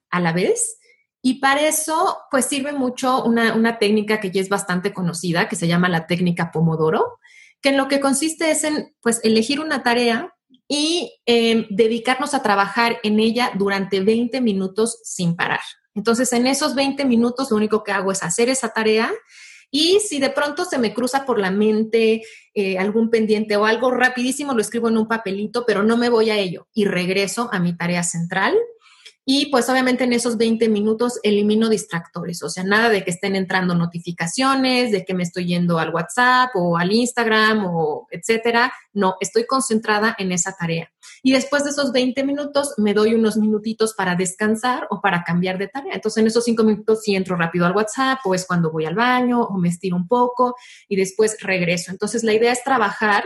a la vez. Y para eso, pues sirve mucho una, técnica que ya es bastante conocida, que se llama la técnica Pomodoro, que en lo que consiste es en, pues, elegir una tarea y em, dedicarnos a trabajar en ella durante 20 minutos sin parar. Entonces, en esos 20 minutos lo único que hago es hacer esa tarea y si de pronto se me cruza por la mente eh, algún pendiente o algo rapidísimo, lo escribo en un papelito, pero no me voy a ello y regreso a mi tarea central. Y pues obviamente en esos 20 minutos elimino distractores, o sea, nada de que estén entrando notificaciones, de que me estoy yendo al WhatsApp o al Instagram o etcétera. No, estoy concentrada en esa tarea. Y después de esos 20 minutos me doy unos minutitos para descansar o para cambiar de tarea. Entonces en esos 5 minutos sí entro rápido al WhatsApp o es cuando voy al baño o me estiro un poco y después regreso. Entonces la idea es trabajar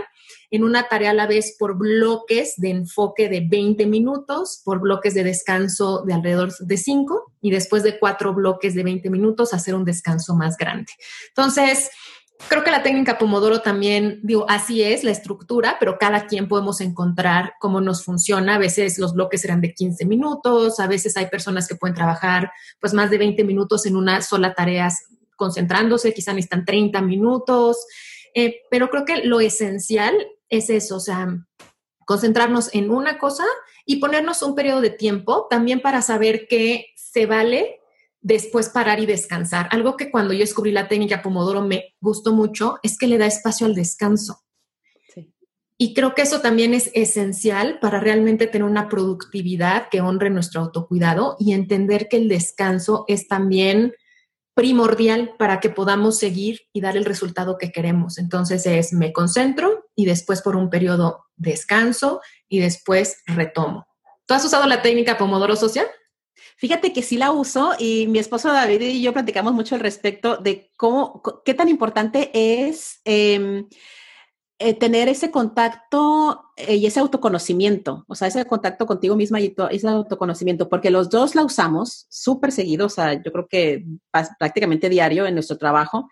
en una tarea a la vez por bloques de enfoque de 20 minutos, por bloques de descanso de alrededor de 5 y después de cuatro bloques de 20 minutos hacer un descanso más grande. Entonces, creo que la técnica Pomodoro también, digo, así es la estructura, pero cada quien podemos encontrar cómo nos funciona. A veces los bloques serán de 15 minutos, a veces hay personas que pueden trabajar pues más de 20 minutos en una sola tarea concentrándose, quizá necesitan 30 minutos, eh, pero creo que lo esencial es eso, o sea, concentrarnos en una cosa y ponernos un periodo de tiempo también para saber que se vale después parar y descansar. Algo que cuando yo descubrí la técnica Pomodoro me gustó mucho es que le da espacio al descanso. Y creo que eso también es esencial para realmente tener una productividad que honre nuestro autocuidado y entender que el descanso es también primordial para que podamos seguir y dar el resultado que queremos. Entonces es me concentro y después por un periodo descanso y después retomo. ¿Tú has usado la técnica Pomodoro Social? Fíjate que sí la uso y mi esposo David y yo platicamos mucho al respecto de cómo, qué tan importante es em, eh, tener ese contacto eh, y ese autoconocimiento, o sea, ese contacto contigo misma y ese autoconocimiento, porque los dos la usamos súper seguido, o sea, yo creo que prácticamente diario en nuestro trabajo,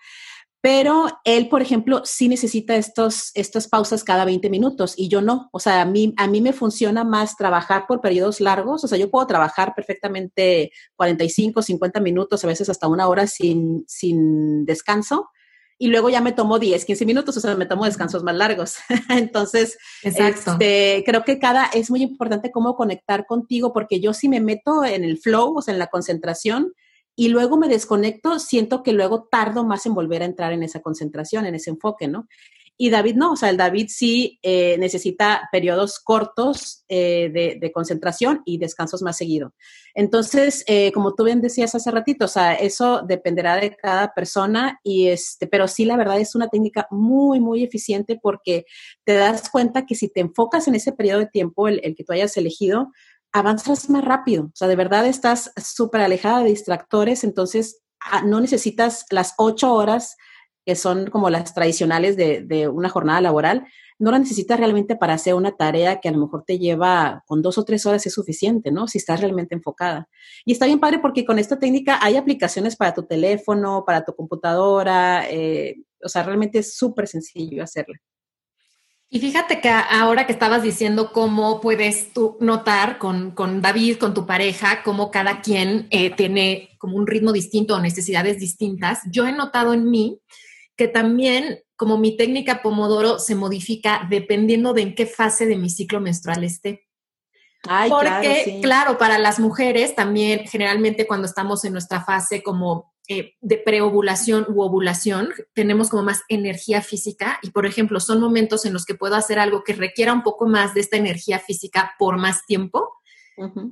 pero él, por ejemplo, sí necesita estos, estas pausas cada 20 minutos y yo no, o sea, a mí, a mí me funciona más trabajar por periodos largos, o sea, yo puedo trabajar perfectamente 45, 50 minutos, a veces hasta una hora sin, sin descanso. Y luego ya me tomo 10, 15 minutos, o sea, me tomo descansos más largos. Entonces, este, creo que cada, es muy importante cómo conectar contigo, porque yo si me meto en el flow, o sea, en la concentración, y luego me desconecto, siento que luego tardo más en volver a entrar en esa concentración, en ese enfoque, ¿no? Y David no, o sea, el David sí eh, necesita periodos cortos eh, de, concentración y descansos más seguido. Entonces, eh, como tú bien decías hace ratito, o sea, eso dependerá de cada persona, y este, pero sí, la verdad es una técnica muy, muy eficiente porque te das cuenta que si te enfocas en ese periodo de tiempo, el, el que tú hayas elegido, avanzas más rápido. O sea, de verdad estás súper alejada de distractores, entonces ah, no necesitas las ocho horas que son como las tradicionales de, una jornada laboral, no la necesitas realmente para hacer una tarea que a lo mejor te lleva con dos o tres horas es suficiente, ¿no? Si estás realmente enfocada. Y está bien padre porque con esta técnica hay aplicaciones para tu teléfono, para tu computadora, eh, o sea, realmente es súper sencillo hacerla. Y fíjate que ahora que estabas diciendo cómo puedes tú notar con, David, con tu pareja, cómo cada quien eh, tiene como un ritmo distinto o necesidades distintas, yo he notado en mí que también como mi técnica Pomodoro se modifica dependiendo de en qué fase de mi ciclo menstrual esté. Porque, claro, para las mujeres también generalmente cuando estamos en nuestra fase como eh, de preovulación u ovulación, tenemos como más energía física y, por ejemplo, son momentos en los que puedo hacer algo que requiera un poco más de esta energía física por más tiempo,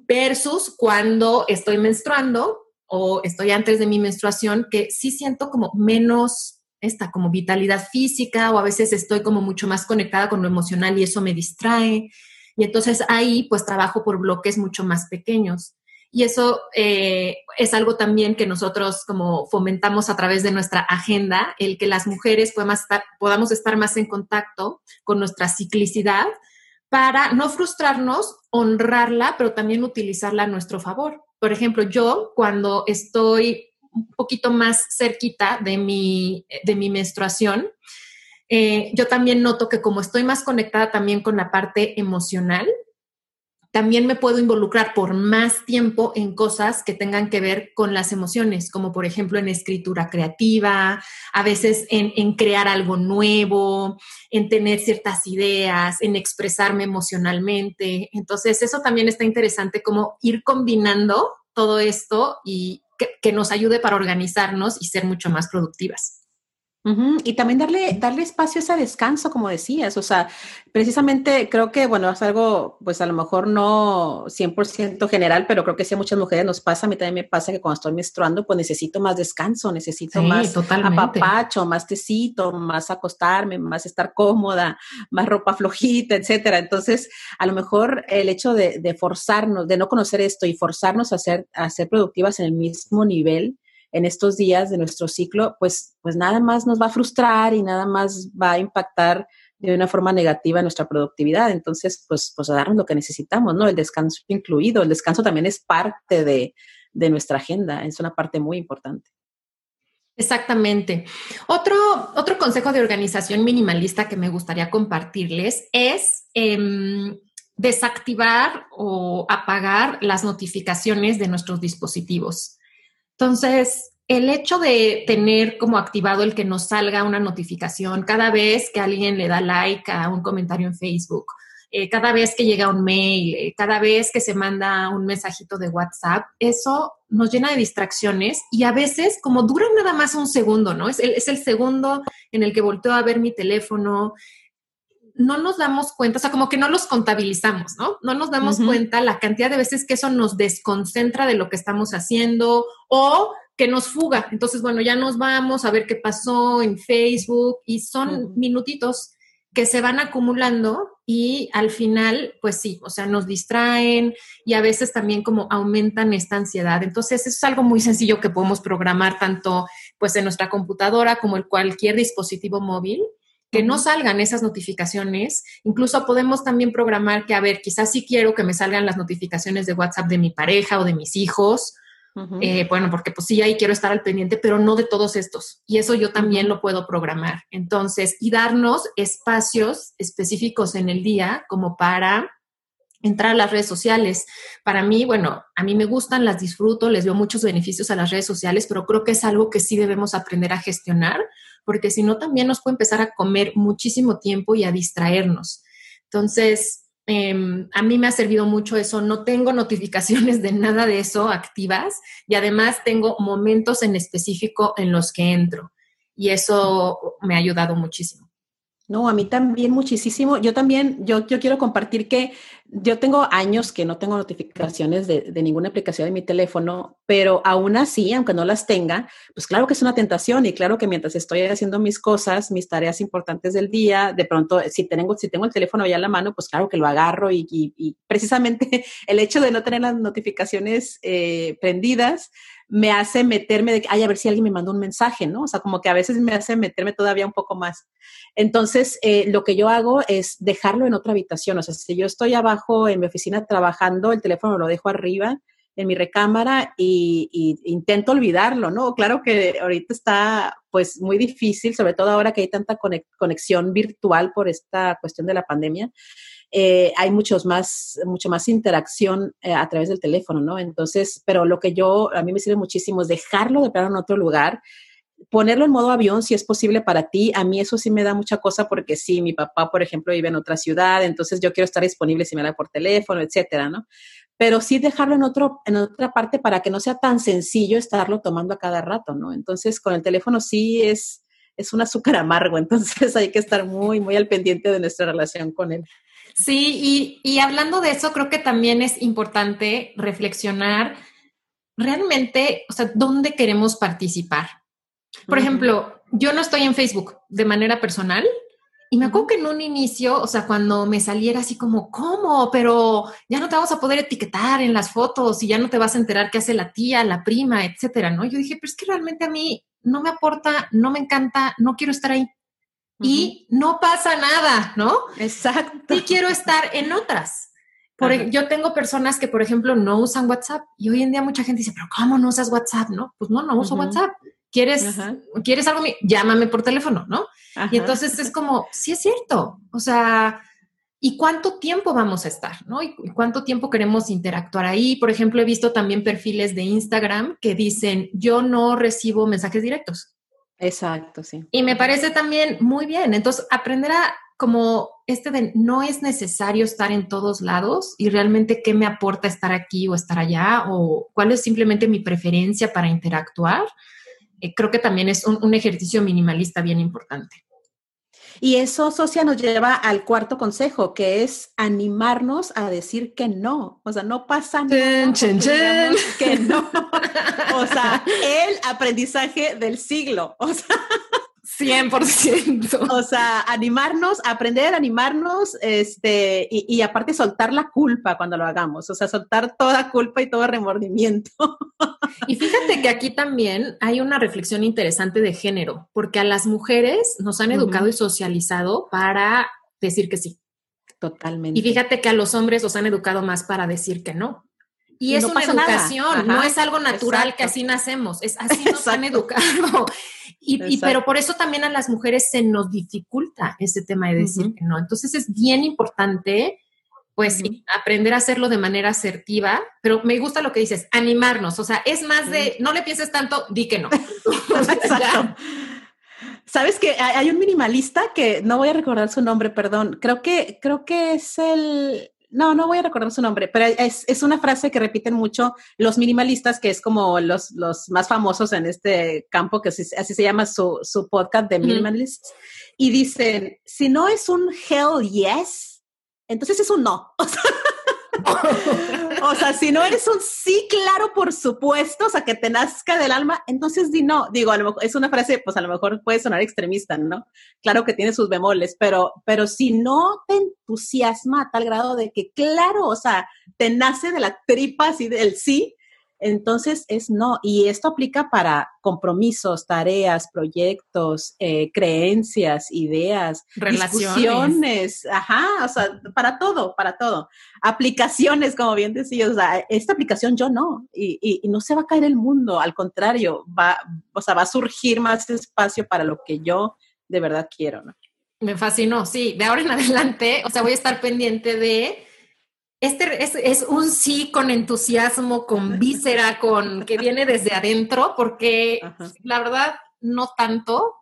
versus cuando estoy menstruando o estoy antes de mi menstruación, que sí siento como menos esta como vitalidad física o a veces estoy como mucho más conectada con lo emocional y eso me distrae. Y entonces ahí pues trabajo por bloques mucho más pequeños. Y eso eh, es algo también que nosotros como fomentamos a través de nuestra agenda, el que las mujeres podamos estar, más en contacto con nuestra ciclicidad para no frustrarnos, honrarla, pero también utilizarla a nuestro favor. Por ejemplo, yo cuando estoy un poquito más cerquita de mi, de mi menstruación, eh, yo también noto que como estoy más conectada también con la parte emocional, también me puedo involucrar por más tiempo en cosas que tengan que ver con las emociones, como por ejemplo en escritura creativa, a veces en, crear algo nuevo, en tener ciertas ideas, en expresarme emocionalmente. Entonces, eso también está interesante, como ir combinando todo esto y, que, nos ayude para organizarnos y ser mucho más productivas. Y también darle, darle espacio a ese descanso, como decías. O sea, precisamente creo que, bueno, es algo, pues a lo mejor no 100% general, pero creo que sí a muchas mujeres nos pasa. A mí también me pasa que cuando estoy menstruando, pues necesito más descanso, necesito más totalmente. apapacho, más tecito, más acostarme, más estar cómoda, más ropa flojita, etcétera. Entonces, a lo mejor el hecho de, de forzarnos, de no conocer esto y forzarnos a ser, a ser productivas en el mismo nivel, en estos días de nuestro ciclo, pues, pues nada más nos va a frustrar y nada más va a impactar de una forma negativa nuestra productividad. Entonces, pues, pues a darnos lo que necesitamos, ¿no? El descanso incluido. El descanso también es parte de, de nuestra agenda, es una parte muy importante. Exactamente. Otro, otro consejo de organización minimalista que me gustaría compartirles es em, desactivar o apagar las notificaciones de nuestros dispositivos. Entonces, el hecho de tener como activado el que nos salga una notificación cada vez que alguien le da like a un comentario en Facebook, eh, cada vez que llega un mail, eh, cada vez que se manda un mensajito de WhatsApp, eso nos llena de distracciones y a veces como dura nada más un segundo, ¿no? Es el, es el segundo en el que volteo a ver mi teléfono, no nos damos cuenta, o sea, como que no los contabilizamos, ¿no? No nos damos cuenta la cantidad de veces que eso nos desconcentra de lo que estamos haciendo o que nos fuga. Entonces, bueno, ya nos vamos a ver qué pasó en Facebook y son minutitos que se van acumulando y al final, pues sí, o sea, nos distraen y a veces también como aumentan esta ansiedad. Entonces, eso es algo muy sencillo que podemos programar tanto pues en nuestra computadora como en cualquier dispositivo móvil que no salgan esas notificaciones. Incluso podemos también programar que, a ver, quizás sí quiero que me salgan las notificaciones de WhatsApp de mi pareja o de mis hijos. Eh, bueno, porque pues sí, ahí quiero estar al pendiente, pero no de todos estos. Y eso yo también lo puedo programar. Entonces, y darnos espacios específicos en el día como para entrar a las redes sociales. Para mí, bueno, a mí me gustan, las disfruto, les veo muchos beneficios a las redes sociales, pero creo que es algo que sí debemos aprender a gestionar porque si no también nos puede empezar a comer muchísimo tiempo y a distraernos. Entonces, em, a mí me ha servido mucho eso, no tengo notificaciones de nada de eso activas y además tengo momentos en específico en los que entro y eso me ha ayudado muchísimo. No, a mí también muchísimo. Yo también, yo, yo quiero compartir que yo tengo años que no tengo notificaciones de, ninguna aplicación de mi teléfono, pero aún así, aunque no las tenga, pues claro que es una tentación y claro que mientras estoy haciendo mis cosas, mis tareas importantes del día, de pronto, si tengo, si tengo el teléfono ya en la mano, pues claro que lo agarro y, y, precisamente el hecho de no tener las notificaciones eh, prendidas, me hace meterme de, ay, a ver si alguien me mandó un mensaje, ¿no? O sea, como que a veces me hace meterme todavía un poco más. Entonces, eh, lo que yo hago es dejarlo en otra habitación. O sea, si yo estoy abajo en mi oficina trabajando, el teléfono lo dejo arriba en mi recámara y, intento olvidarlo, ¿no? Claro que ahorita está pues muy difícil, sobre todo ahora que hay tanta conexión virtual por esta cuestión de la pandemia. Eh, hay muchos más, mucho más interacción eh, a través del teléfono, ¿no? Entonces, pero lo que yo, a mí me sirve muchísimo es dejarlo de plano en otro lugar, ponerlo en modo avión si es posible para ti. A mí eso sí me da mucha cosa porque sí, mi papá, por ejemplo, vive en otra ciudad, entonces yo quiero estar disponible si me da por teléfono, etcétera, ¿no? Pero sí dejarlo en, otro, en otra parte para que no sea tan sencillo estarlo tomando a cada rato, ¿no? Entonces, con el teléfono sí es, es un azúcar amargo, entonces hay que estar muy, muy al pendiente de nuestra relación con él. Sí, y, hablando de eso, creo que también es importante reflexionar realmente, o sea, dónde queremos participar. Por ejemplo, yo no estoy en Facebook de manera personal, y me acuerdo que en un inicio, o sea, cuando me saliera así como, ¿cómo? Pero ya no te vamos a poder etiquetar en las fotos y ya no te vas a enterar qué hace la tía, la prima, etcétera, ¿no? Yo dije, pero es que realmente a mí no me aporta, no me encanta, no quiero estar ahí y no pasa nada, ¿no? Exacto. Y quiero estar en otras. Por, yo tengo personas que, por ejemplo, no usan WhatsApp y hoy en día mucha gente dice, pero ¿cómo no usas WhatsApp? No, pues no, no uso WhatsApp. ¿Quieres, ¿Quieres algo? Llámame por teléfono, ¿no? Y entonces es como, sí es cierto. O sea, ¿y cuánto tiempo vamos a estar? ¿no? ¿Y cuánto tiempo queremos interactuar ahí? Por ejemplo, he visto también perfiles de Instagram que dicen, yo no recibo mensajes directos. Exacto, sí. Y me parece también muy bien. Entonces, aprender a como este de no es necesario estar en todos lados y realmente qué me aporta estar aquí o estar allá o cuál es simplemente mi preferencia para interactuar. eh, creo que también es un, ejercicio minimalista bien importante. Y eso, Socia, nos lleva al cuarto consejo, que es animarnos a decir que no. O sea, no pasa nada. Que no. O sea, el aprendizaje del siglo. O sea. 100%. O sea, animarnos, aprender a animarnos, este, y, y, aparte soltar la culpa cuando lo hagamos, o sea, soltar toda culpa y todo remordimiento. Y fíjate que aquí también hay una reflexión interesante de género, porque a las mujeres nos han educado y socializado para decir que sí. Totalmente. Y fíjate que a los hombres los han educado más para decir que no. Y, es una educación, no es algo natural que así nacemos, es así nos han educado. Y, pero por eso también a las mujeres se nos dificulta ese tema de decir que no. Entonces es bien importante, pues, aprender a hacerlo de manera asertiva, pero me gusta lo que dices, animarnos, o sea, es más de, no le pienses tanto, di que no. Exacto. Sabes que hay un minimalista que no voy a recordar su nombre, perdón. Creo que creo que es el no, no voy a recordar su nombre, pero es, una frase que repiten mucho los minimalistas, que es como los, los más famosos en este campo, que así, se llama su, podcast de Minimalists. Y dicen, si no es un hell yes, entonces es un no. O sea, si no eres un sí, claro, por supuesto, o sea, que te nazca del alma, entonces di no. Digo, a lo mejor es una frase, pues a lo mejor puede sonar extremista, ¿no? Claro que tiene sus bemoles, pero, pero si no te entusiasma a tal grado de que, claro, o sea, te nace de la tripa así del sí, entonces es no, y esto aplica para compromisos, tareas, proyectos, eh, creencias, ideas, relaciones, ajá, o sea, para todo, para todo. Aplicaciones, como bien decía, o sea, esta aplicación yo no, y, y, no se va a caer el mundo, al contrario, va, o sea, va a surgir más espacio para lo que yo de verdad quiero, ¿no? Me fascinó, sí, de ahora en adelante, o sea, voy a estar pendiente de este es, un sí con entusiasmo, con víscera, con que viene desde adentro, porque la verdad no tanto.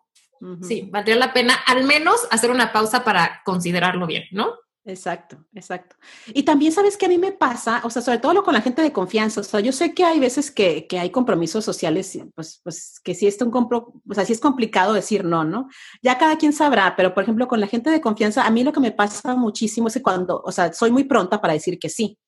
Sí, valdría la pena al menos hacer una pausa para considerarlo bien, ¿no? Exacto, exacto. Y también sabes que a mí me pasa, o sea, sobre todo con la gente de confianza, o sea, yo sé que hay veces que, hay compromisos sociales, pues, pues que sí es un compro, o sea, sí es complicado decir no, ¿no? Ya cada quien sabrá, pero por ejemplo, con la gente de confianza, a mí lo que me pasa muchísimo es que cuando, o sea, soy muy pronta para decir que sí.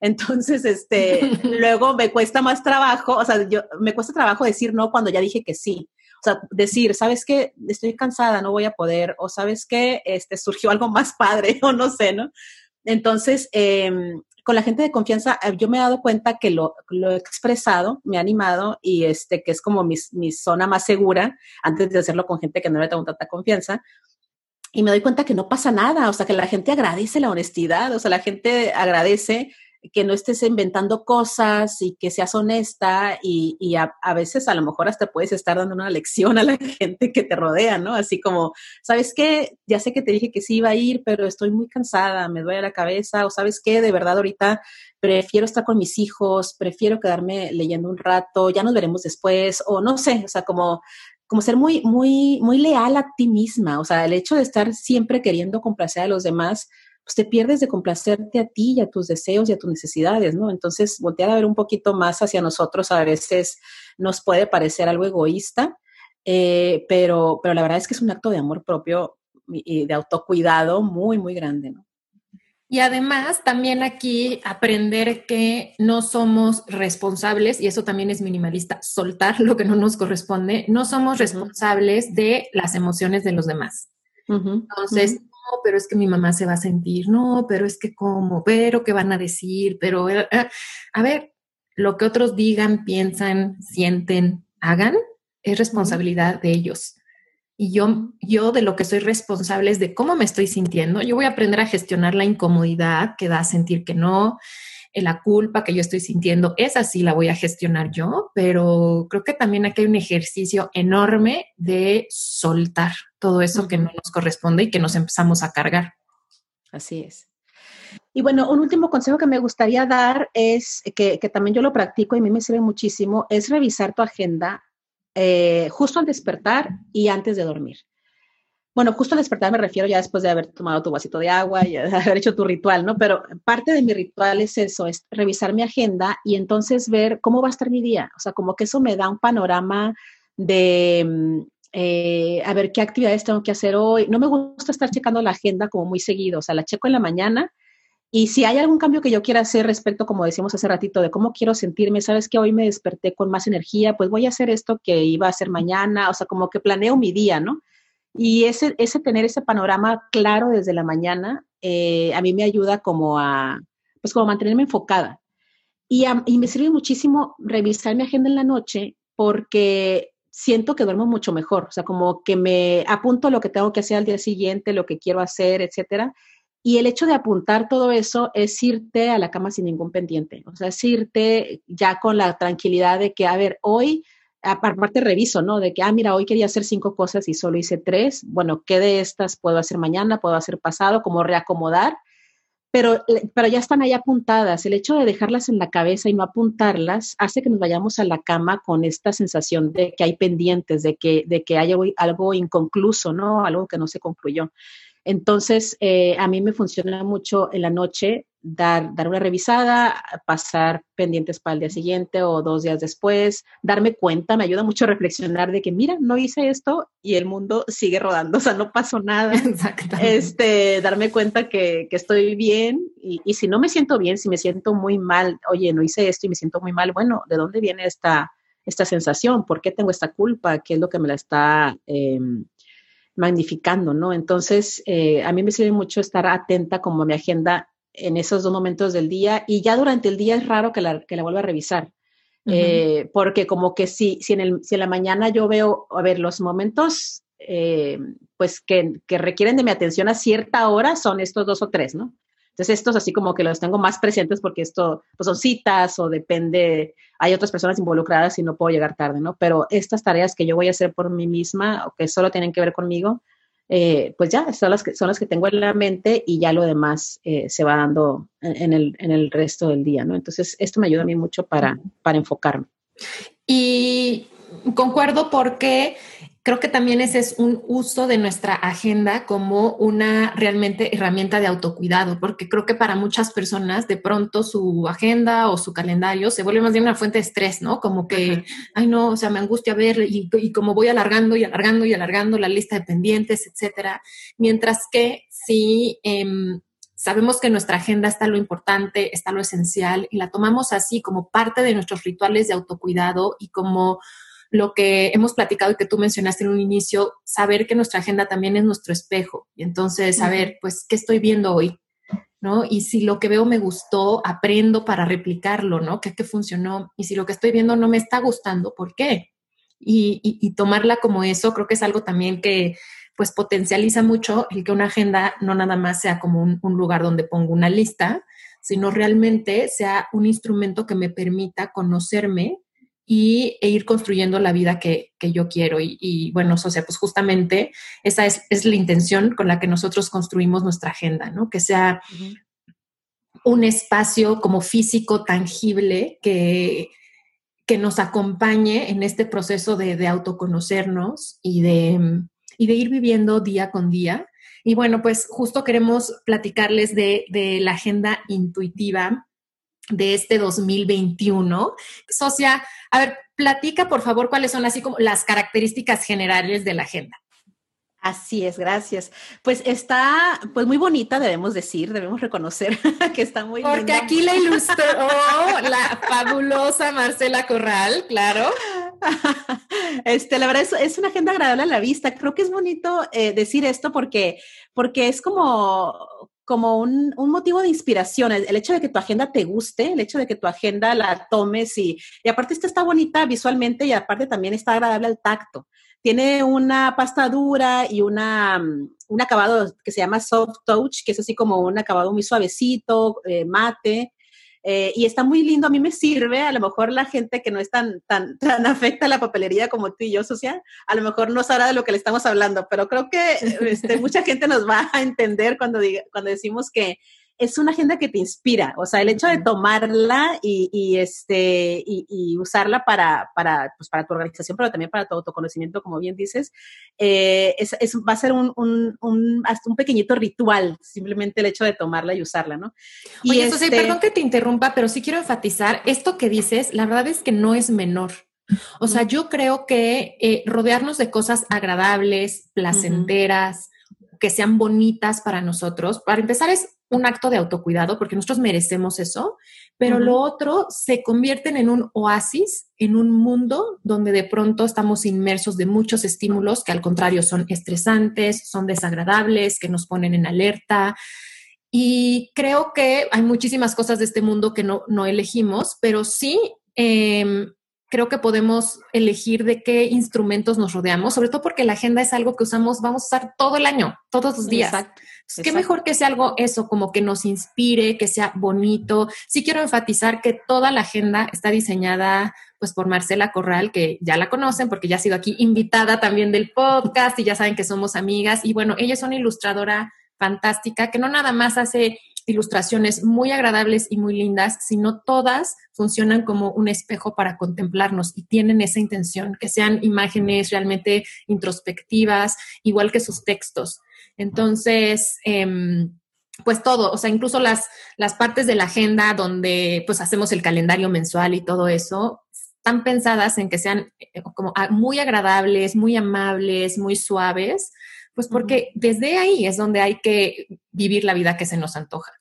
Entonces, este, luego me cuesta más trabajo, o sea, yo, me cuesta trabajo decir no cuando ya dije que sí. Sea, decir, ¿sabes qué? Estoy cansada, no voy a poder, o ¿sabes qué? Este, surgió algo más padre, o no sé, ¿no? Entonces, em, con la gente de confianza, eh, yo me he dado cuenta que lo, lo he expresado, me ha animado y este, que es como mi, mi, zona más segura antes de hacerlo con gente que no le tengo tanta confianza. Y me doy cuenta que no pasa nada, o sea, que la gente agradece la honestidad, o sea, la gente agradece que no estés inventando cosas y que seas honesta y, y a, veces a lo mejor hasta puedes estar dando una lección a la gente que te rodea, ¿no? Así como, ¿sabes qué? Ya sé que te dije que sí iba a ir, pero estoy muy cansada, me duele la cabeza, o ¿sabes qué? De verdad ahorita prefiero estar con mis hijos, prefiero quedarme leyendo un rato, ya nos veremos después, o no sé, o sea, como como ser muy, muy, muy leal a ti misma. O sea, el hecho de estar siempre queriendo complacer a los demás, pues te pierdes de complacerte a ti y a tus deseos y a tus necesidades, ¿no? Entonces, voltear a ver un poquito más hacia nosotros a veces nos puede parecer algo egoísta, eh, pero, pero la verdad es que es un acto de amor propio y de autocuidado muy, muy grande, ¿no? Y además, también aquí aprender que no somos responsables, y eso también es minimalista, soltar lo que no nos corresponde, no somos responsables de las emociones de los demás. Entonces, pero es que mi mamá se va a sentir, no, pero es que cómo, pero qué van a decir, pero eh, eh, a ver, lo que otros digan, piensan, sienten, hagan, es responsabilidad de ellos. Y yo, yo de lo que soy responsable es de cómo me estoy sintiendo. Yo voy a aprender a gestionar la incomodidad que da sentir que no, la culpa que yo estoy sintiendo, esa sí la voy a gestionar yo, pero creo que también aquí hay un ejercicio enorme de soltar todo eso que no nos corresponde y que nos empezamos a cargar. Así es. Y bueno, un último consejo que me gustaría dar es que, también yo lo practico y a mí me sirve muchísimo, es revisar tu agenda eh, justo al despertar y antes de dormir. Bueno, justo al despertar me refiero ya después de haber tomado tu vasito de agua y haber hecho tu ritual, ¿no? Pero parte de mi ritual es eso, es revisar mi agenda y entonces ver cómo va a estar mi día. O sea, como que eso me da un panorama de mm, eh, a ver qué actividades tengo que hacer hoy. No me gusta estar checando la agenda como muy seguido, o sea, la checo en la mañana y si hay algún cambio que yo quiera hacer respecto, como decíamos hace ratito, de cómo quiero sentirme, sabes que hoy me desperté con más energía, pues voy a hacer esto que iba a hacer mañana, o sea, como que planeo mi día, ¿no? Y ese, ese tener ese panorama claro desde la mañana, eh, a mí me ayuda como a, pues como a mantenerme enfocada. Y, y me sirve muchísimo revisar mi agenda en la noche porque siento que duermo mucho mejor, o sea, como que me apunto lo que tengo que hacer al día siguiente, lo que quiero hacer, etcétera. Y el hecho de apuntar todo eso es irte a la cama sin ningún pendiente, o sea, es irte ya con la tranquilidad de que, a ver, hoy, aparte reviso, ¿no? De que, ah, mira, hoy quería hacer cinco cosas y solo hice tres, bueno, ¿qué de estas puedo hacer mañana, puedo hacer pasado, como reacomodar? Pero, pero ya están ahí apuntadas. El hecho de dejarlas en la cabeza y no apuntarlas hace que nos vayamos a la cama con esta sensación de que hay pendientes, de que, de que hay algo inconcluso, ¿no? Algo que no se concluyó. Entonces, eh, a mí me funciona mucho en la noche dar, dar una revisada, pasar pendientes para el día siguiente o dos días después, darme cuenta, me ayuda mucho a reflexionar de que, mira, no hice esto y el mundo sigue rodando, o sea, no pasó nada. Exactamente. Este, darme cuenta que, que estoy bien y, y, si no me siento bien, si me siento muy mal, oye, no hice esto y me siento muy mal, bueno, ¿de dónde viene esta, esta sensación? ¿Por qué tengo esta culpa? ¿Qué es lo que me la está... Eh, magnificando, ¿no? Entonces, eh, a mí me sirve mucho estar atenta como a mi agenda en esos dos momentos del día y ya durante el día es raro que la, que la vuelva a revisar. Eh, porque como que si, si, en el, si en la mañana yo veo, a ver, los momentos eh, pues que, que, requieren de mi atención a cierta hora son estos dos o tres, ¿no? Entonces, estos así como que los tengo más presentes porque esto pues son citas o depende, hay otras personas involucradas y no puedo llegar tarde, ¿no? Pero estas tareas que yo voy a hacer por mí misma o que solo tienen que ver conmigo, eh, pues ya son las, que, son las que tengo en la mente y ya lo demás eh, se va dando en el, en el resto del día, ¿no? Entonces, esto me ayuda a mí mucho para, para enfocarme. Y concuerdo porque creo que también ese es un uso de nuestra agenda como una realmente herramienta de autocuidado, porque creo que para muchas personas de pronto su agenda o su calendario se vuelve más bien una fuente de estrés, ¿no? Como que, ay no, o sea, me angustia ver y, como voy alargando y alargando y alargando la lista de pendientes, etcétera. Mientras que si em, sabemos que en nuestra agenda está lo importante, está lo esencial y la tomamos así como parte de nuestros rituales de autocuidado y como lo que hemos platicado y que tú mencionaste en un inicio, saber que nuestra agenda también es nuestro espejo. Y entonces, saber, pues, ¿qué estoy viendo hoy? ¿No? Y si lo que veo me gustó, aprendo para replicarlo, ¿no? ¿Qué, qué funcionó? Y si lo que estoy viendo no me está gustando, ¿por qué? Y, y, tomarla como eso, creo que es algo también que pues potencializa mucho el que una agenda no nada más sea como un, un lugar donde pongo una lista, sino realmente sea un instrumento que me permita conocerme y, e ir construyendo la vida que, que yo quiero. Y, bueno, o sea, pues justamente esa es, es, la intención con la que nosotros construimos nuestra agenda, ¿no? Que sea un espacio como físico, tangible, que, que nos acompañe en este proceso de, de autoconocernos y de, y de ir viviendo día con día. Y bueno, pues justo queremos platicarles de, de la agenda intuitiva de este 2021. Socia, a ver, platica por favor cuáles son así como las características generales de la agenda. Así es, gracias. Pues está, pues muy bonita, debemos decir, debemos reconocer que está muy Porque aquí la ilustró la fabulosa Marcela Corral, claro. Este, la verdad es, es, una agenda agradable a la vista. Creo que es bonito eh, decir esto porque, porque es como, como un, un, motivo de inspiración, el, hecho de que tu agenda te guste, el hecho de que tu agenda la tomes y, y aparte esta está bonita visualmente y aparte también está agradable al tacto. Tiene una pasta dura y una, mm, un acabado que se llama soft touch, que es así como un acabado muy suavecito, eh, mate, eh, y está muy lindo, a mí me sirve, a lo mejor la gente que no es tan, tan, tan afecta a la papelería como tú y yo, social, a lo mejor no sabrá de lo que le estamos hablando, pero creo que este, mucha gente nos va a entender cuando, diga, cuando decimos que es una agenda que te inspira, o sea, el hecho de tomarla y, y este, y, y, usarla para, para, pues para tu organización, pero también para tu autoconocimiento, como bien dices, eh, es, es, va a ser un, un, un, hasta un pequeñito ritual, simplemente el hecho de tomarla y usarla, ¿no? Y Oye, este, perdón que te interrumpa, pero sí quiero enfatizar, esto que dices, la verdad es que no es menor. O sea, yo creo que eh, rodearnos de cosas agradables, placenteras, que sean bonitas para nosotros, para empezar es un acto de autocuidado porque nosotros merecemos eso, pero lo otro se convierten en un oasis, en un mundo donde de pronto estamos inmersos de muchos estímulos que al contrario son estresantes, son desagradables, que nos ponen en alerta. Y creo que hay muchísimas cosas de este mundo que no, no elegimos, pero sí eh, creo que podemos elegir de qué instrumentos nos rodeamos, sobre todo porque la agenda es algo que usamos, vamos a usar todo el año, todos los días. Exacto. Qué mejor que sea algo eso, como que nos inspire, que sea bonito. Sí quiero enfatizar que toda la agenda está diseñada pues por Marcela Corral, que ya la conocen porque ya ha sido aquí invitada también del podcast y ya saben que somos amigas. Y bueno, ella es una ilustradora fantástica que no nada más hace ilustraciones muy agradables y muy lindas, sino todas funcionan como un espejo para contemplarnos y tienen esa intención, que sean imágenes realmente introspectivas, igual que sus textos. Entonces, em, pues todo, o sea, incluso las, las partes de la agenda donde pues hacemos el calendario mensual y todo eso, están pensadas en que sean eh, como muy agradables, muy amables, muy suaves, pues porque desde ahí es donde hay que vivir la vida que se nos antoja.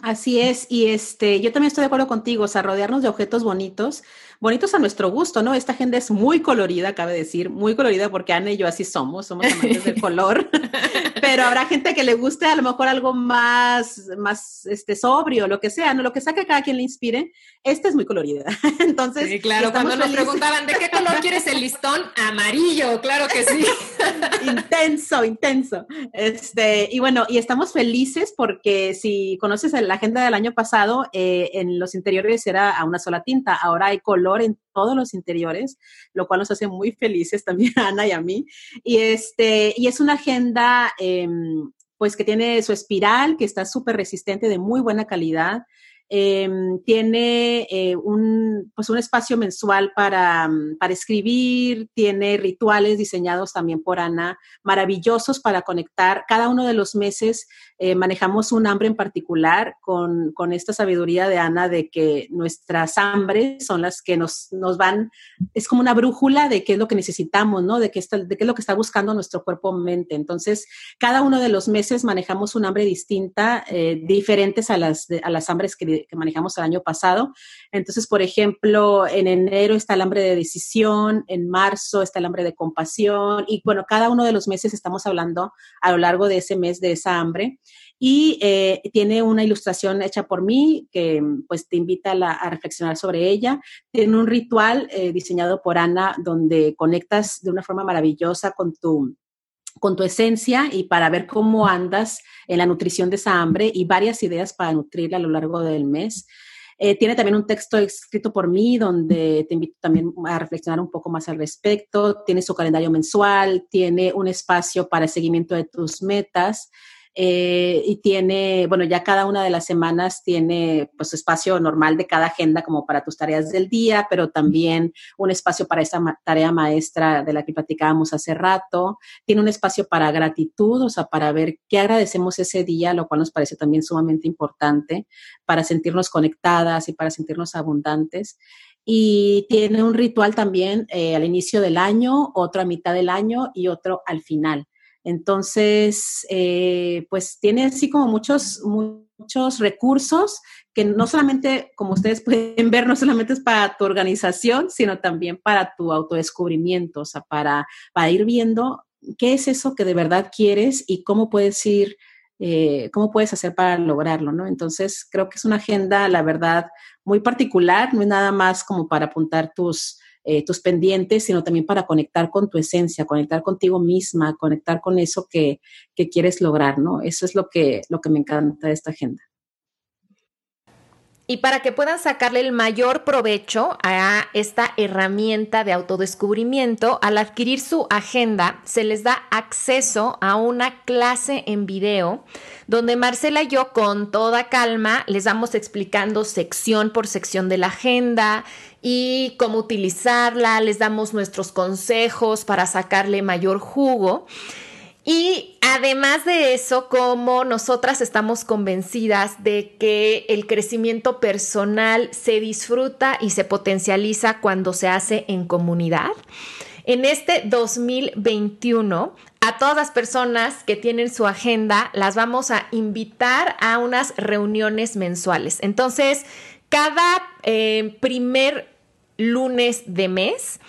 Así es, y este, yo también estoy de acuerdo contigo, o sea, rodearnos de objetos bonitos, bonitos a nuestro gusto, ¿no? Esta agenda es muy colorida, cabe decir, muy colorida porque Ana y yo así somos, somos amantes del color, pero habrá gente que le guste a lo mejor algo más, más, este, sobrio, lo que sea, ¿no? Lo que sea que cada quien le inspire, esta es muy colorida. Entonces, sí, claro, cuando nos preguntaban, ¿de qué color quieres el listón? Amarillo, claro que sí. intenso, intenso. Este, y bueno, y estamos felices porque si conoces la agenda del año pasado, eh, en los interiores era a una sola tinta, ahora hay color en todos los interiores, lo cual nos hace muy felices también a Ana y a mí. Y, este, y es una agenda, em, pues que tiene su espiral, que está súper resistente, de muy buena calidad. Em, tiene eh, un, pues un espacio mensual para, mm, para, escribir, tiene rituales diseñados también por Ana, maravillosos para conectar. Cada uno de los meses eh, manejamos un hambre en particular con, con, esta sabiduría de Ana de que nuestras hambres son las que nos, nos van, es como una brújula de qué es lo que necesitamos, ¿no? De qué, está, de qué es lo que está buscando nuestro cuerpo-mente. Entonces, cada uno de los meses manejamos un hambre distinta, eh, diferentes a las, a las hambres que que, manejamos el año pasado. Entonces, por ejemplo, en enero está el hambre de decisión, en marzo está el hambre de compasión y bueno, cada uno de los meses estamos hablando a lo largo de ese mes de esa hambre y eh, tiene una ilustración hecha por mí que pues te invita a, reflexionar sobre ella. Tiene un ritual eh, diseñado por Ana donde conectas de una forma maravillosa con tu con tu esencia y para ver cómo andas en la nutrición de esa hambre y varias ideas para nutrirla a lo largo del mes. Eh, tiene también un texto escrito por mí donde te invito también a reflexionar un poco más al respecto. Tiene su calendario mensual, tiene un espacio para el seguimiento de tus metas. Eh, y tiene, bueno, ya cada una de las semanas tiene pues espacio normal de cada agenda como para tus tareas del día, pero también un espacio para esa tarea maestra de la que platicábamos hace rato. Tiene un espacio para gratitud, o sea, para ver qué agradecemos ese día, lo cual nos parece también sumamente importante para sentirnos conectadas y para sentirnos abundantes y tiene un ritual también eh, al inicio del año, otro a mitad del año y otro al final. Entonces, eh, pues tiene así como muchos, muchos recursos que no solamente, como ustedes pueden ver, no solamente es para tu organización, sino también para tu autodescubrimiento, o sea, para, para ir viendo qué es eso que de verdad quieres y cómo puedes ir, eh, cómo puedes hacer para lograrlo, ¿no? Entonces, creo que es una agenda, la verdad, muy particular, no es nada más como para apuntar tus, eh, tus pendientes, sino también para conectar con tu esencia, conectar contigo misma, conectar con eso que, que quieres lograr, ¿no? Eso es lo que, lo que me encanta de esta agenda. Y para que puedan sacarle el mayor provecho a esta herramienta de autodescubrimiento, al adquirir su agenda, se les da acceso a una clase en video donde Marcela y yo con toda calma les vamos explicando sección por sección de la agenda y cómo utilizarla, les damos nuestros consejos para sacarle mayor jugo. Y Además de eso, como nosotras estamos convencidas de que el crecimiento personal se disfruta y se potencializa cuando se hace en comunidad, en este 2021 a todas las personas que tienen su agenda las vamos a invitar a unas reuniones mensuales. Entonces, cada eh, primer lunes de mes,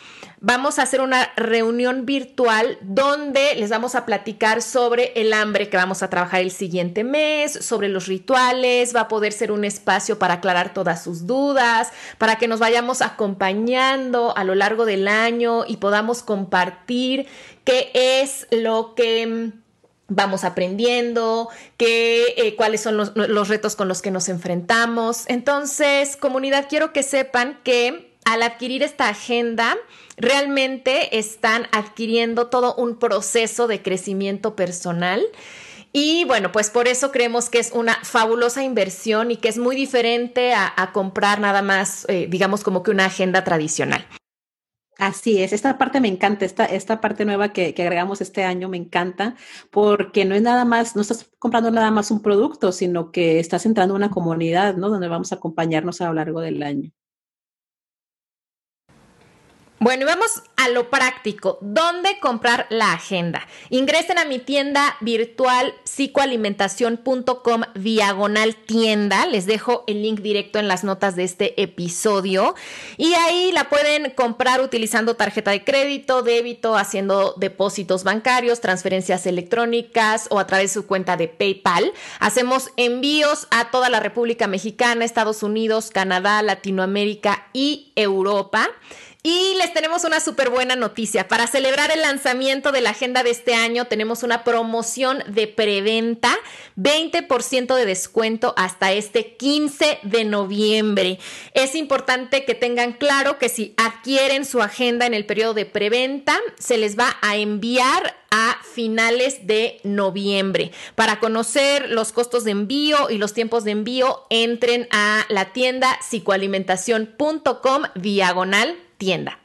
vamos a hacer una reunión virtual donde les vamos a platicar sobre el hambre que vamos a trabajar el siguiente mes, sobre los rituales, va a poder ser un espacio para aclarar todas sus dudas, para que nos vayamos acompañando a lo largo del año y podamos compartir qué es lo que mm, vamos aprendiendo, qué, eh, cuáles son los retos con los que nos enfrentamos. Entonces, comunidad, quiero que sepan que al adquirir esta agenda, realmente están adquiriendo todo un proceso de crecimiento personal. Y bueno, pues por eso creemos que es una fabulosa inversión y que es muy diferente a, comprar nada más, eh, digamos, como que una agenda tradicional. Así es, esta parte me encanta, esta, esta parte nueva que, agregamos este año me encanta, porque no es nada más, no estás comprando nada más un producto, sino que estás entrando en una comunidad, ¿no? Donde vamos a acompañarnos a lo largo del año. Bueno, y vamos a lo práctico. ¿Dónde comprar la agenda? Ingresen a mi tienda virtual psicoalimentación.com diagonal tienda. Les dejo el link directo en las notas de este episodio. Y ahí la pueden comprar utilizando tarjeta de crédito, débito, haciendo depósitos bancarios, transferencias electrónicas o a través de su cuenta de PayPal. Hacemos envíos a toda la República Mexicana, Estados Unidos, Canadá, Latinoamérica y Europa. Y les tenemos una súper buena noticia. Para celebrar el lanzamiento de la agenda de este año, tenemos una promoción de preventa, 20% de descuento hasta este 15 de noviembre. Es importante que tengan claro que si adquieren su agenda en el periodo de preventa, se les va a enviar a finales de noviembre. Para conocer los costos de envío y los tiempos de envío, entren a la tienda psicoalimentación.com diagonal tienda.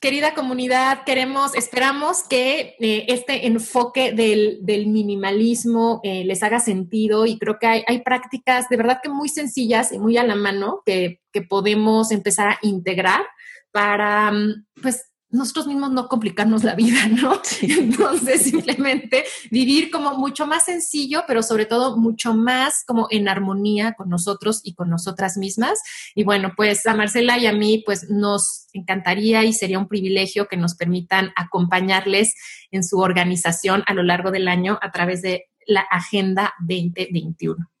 Querida comunidad, queremos, esperamos que eh, este enfoque del, minimalismo eh, les haga sentido y creo que hay, prácticas de verdad que muy sencillas y muy a la mano que, que podemos empezar a integrar para, mm, pues, nosotros mismos no complicarnos la vida, ¿no? Entonces, simplemente vivir como mucho más sencillo, pero sobre todo mucho más como en armonía con nosotros y con nosotras mismas. Y bueno, pues a Marcela y a mí, pues nos encantaría y sería un privilegio que nos permitan acompañarles en su organización a lo largo del año a través de la Agenda 2021.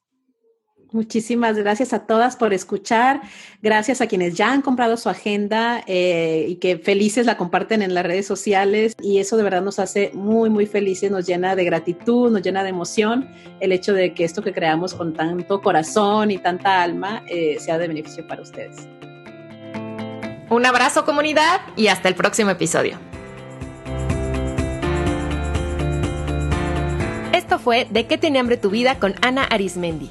Muchísimas gracias a todas por escuchar. Gracias a quienes ya han comprado su agenda eh, y que felices la comparten en las redes sociales. Y eso de verdad nos hace muy, muy felices, nos llena de gratitud, nos llena de emoción el hecho de que esto que creamos con tanto corazón y tanta alma eh, sea de beneficio para ustedes. Un abrazo comunidad y hasta el próximo episodio. Esto fue De qué tiene hambre tu vida con Ana Arismendi.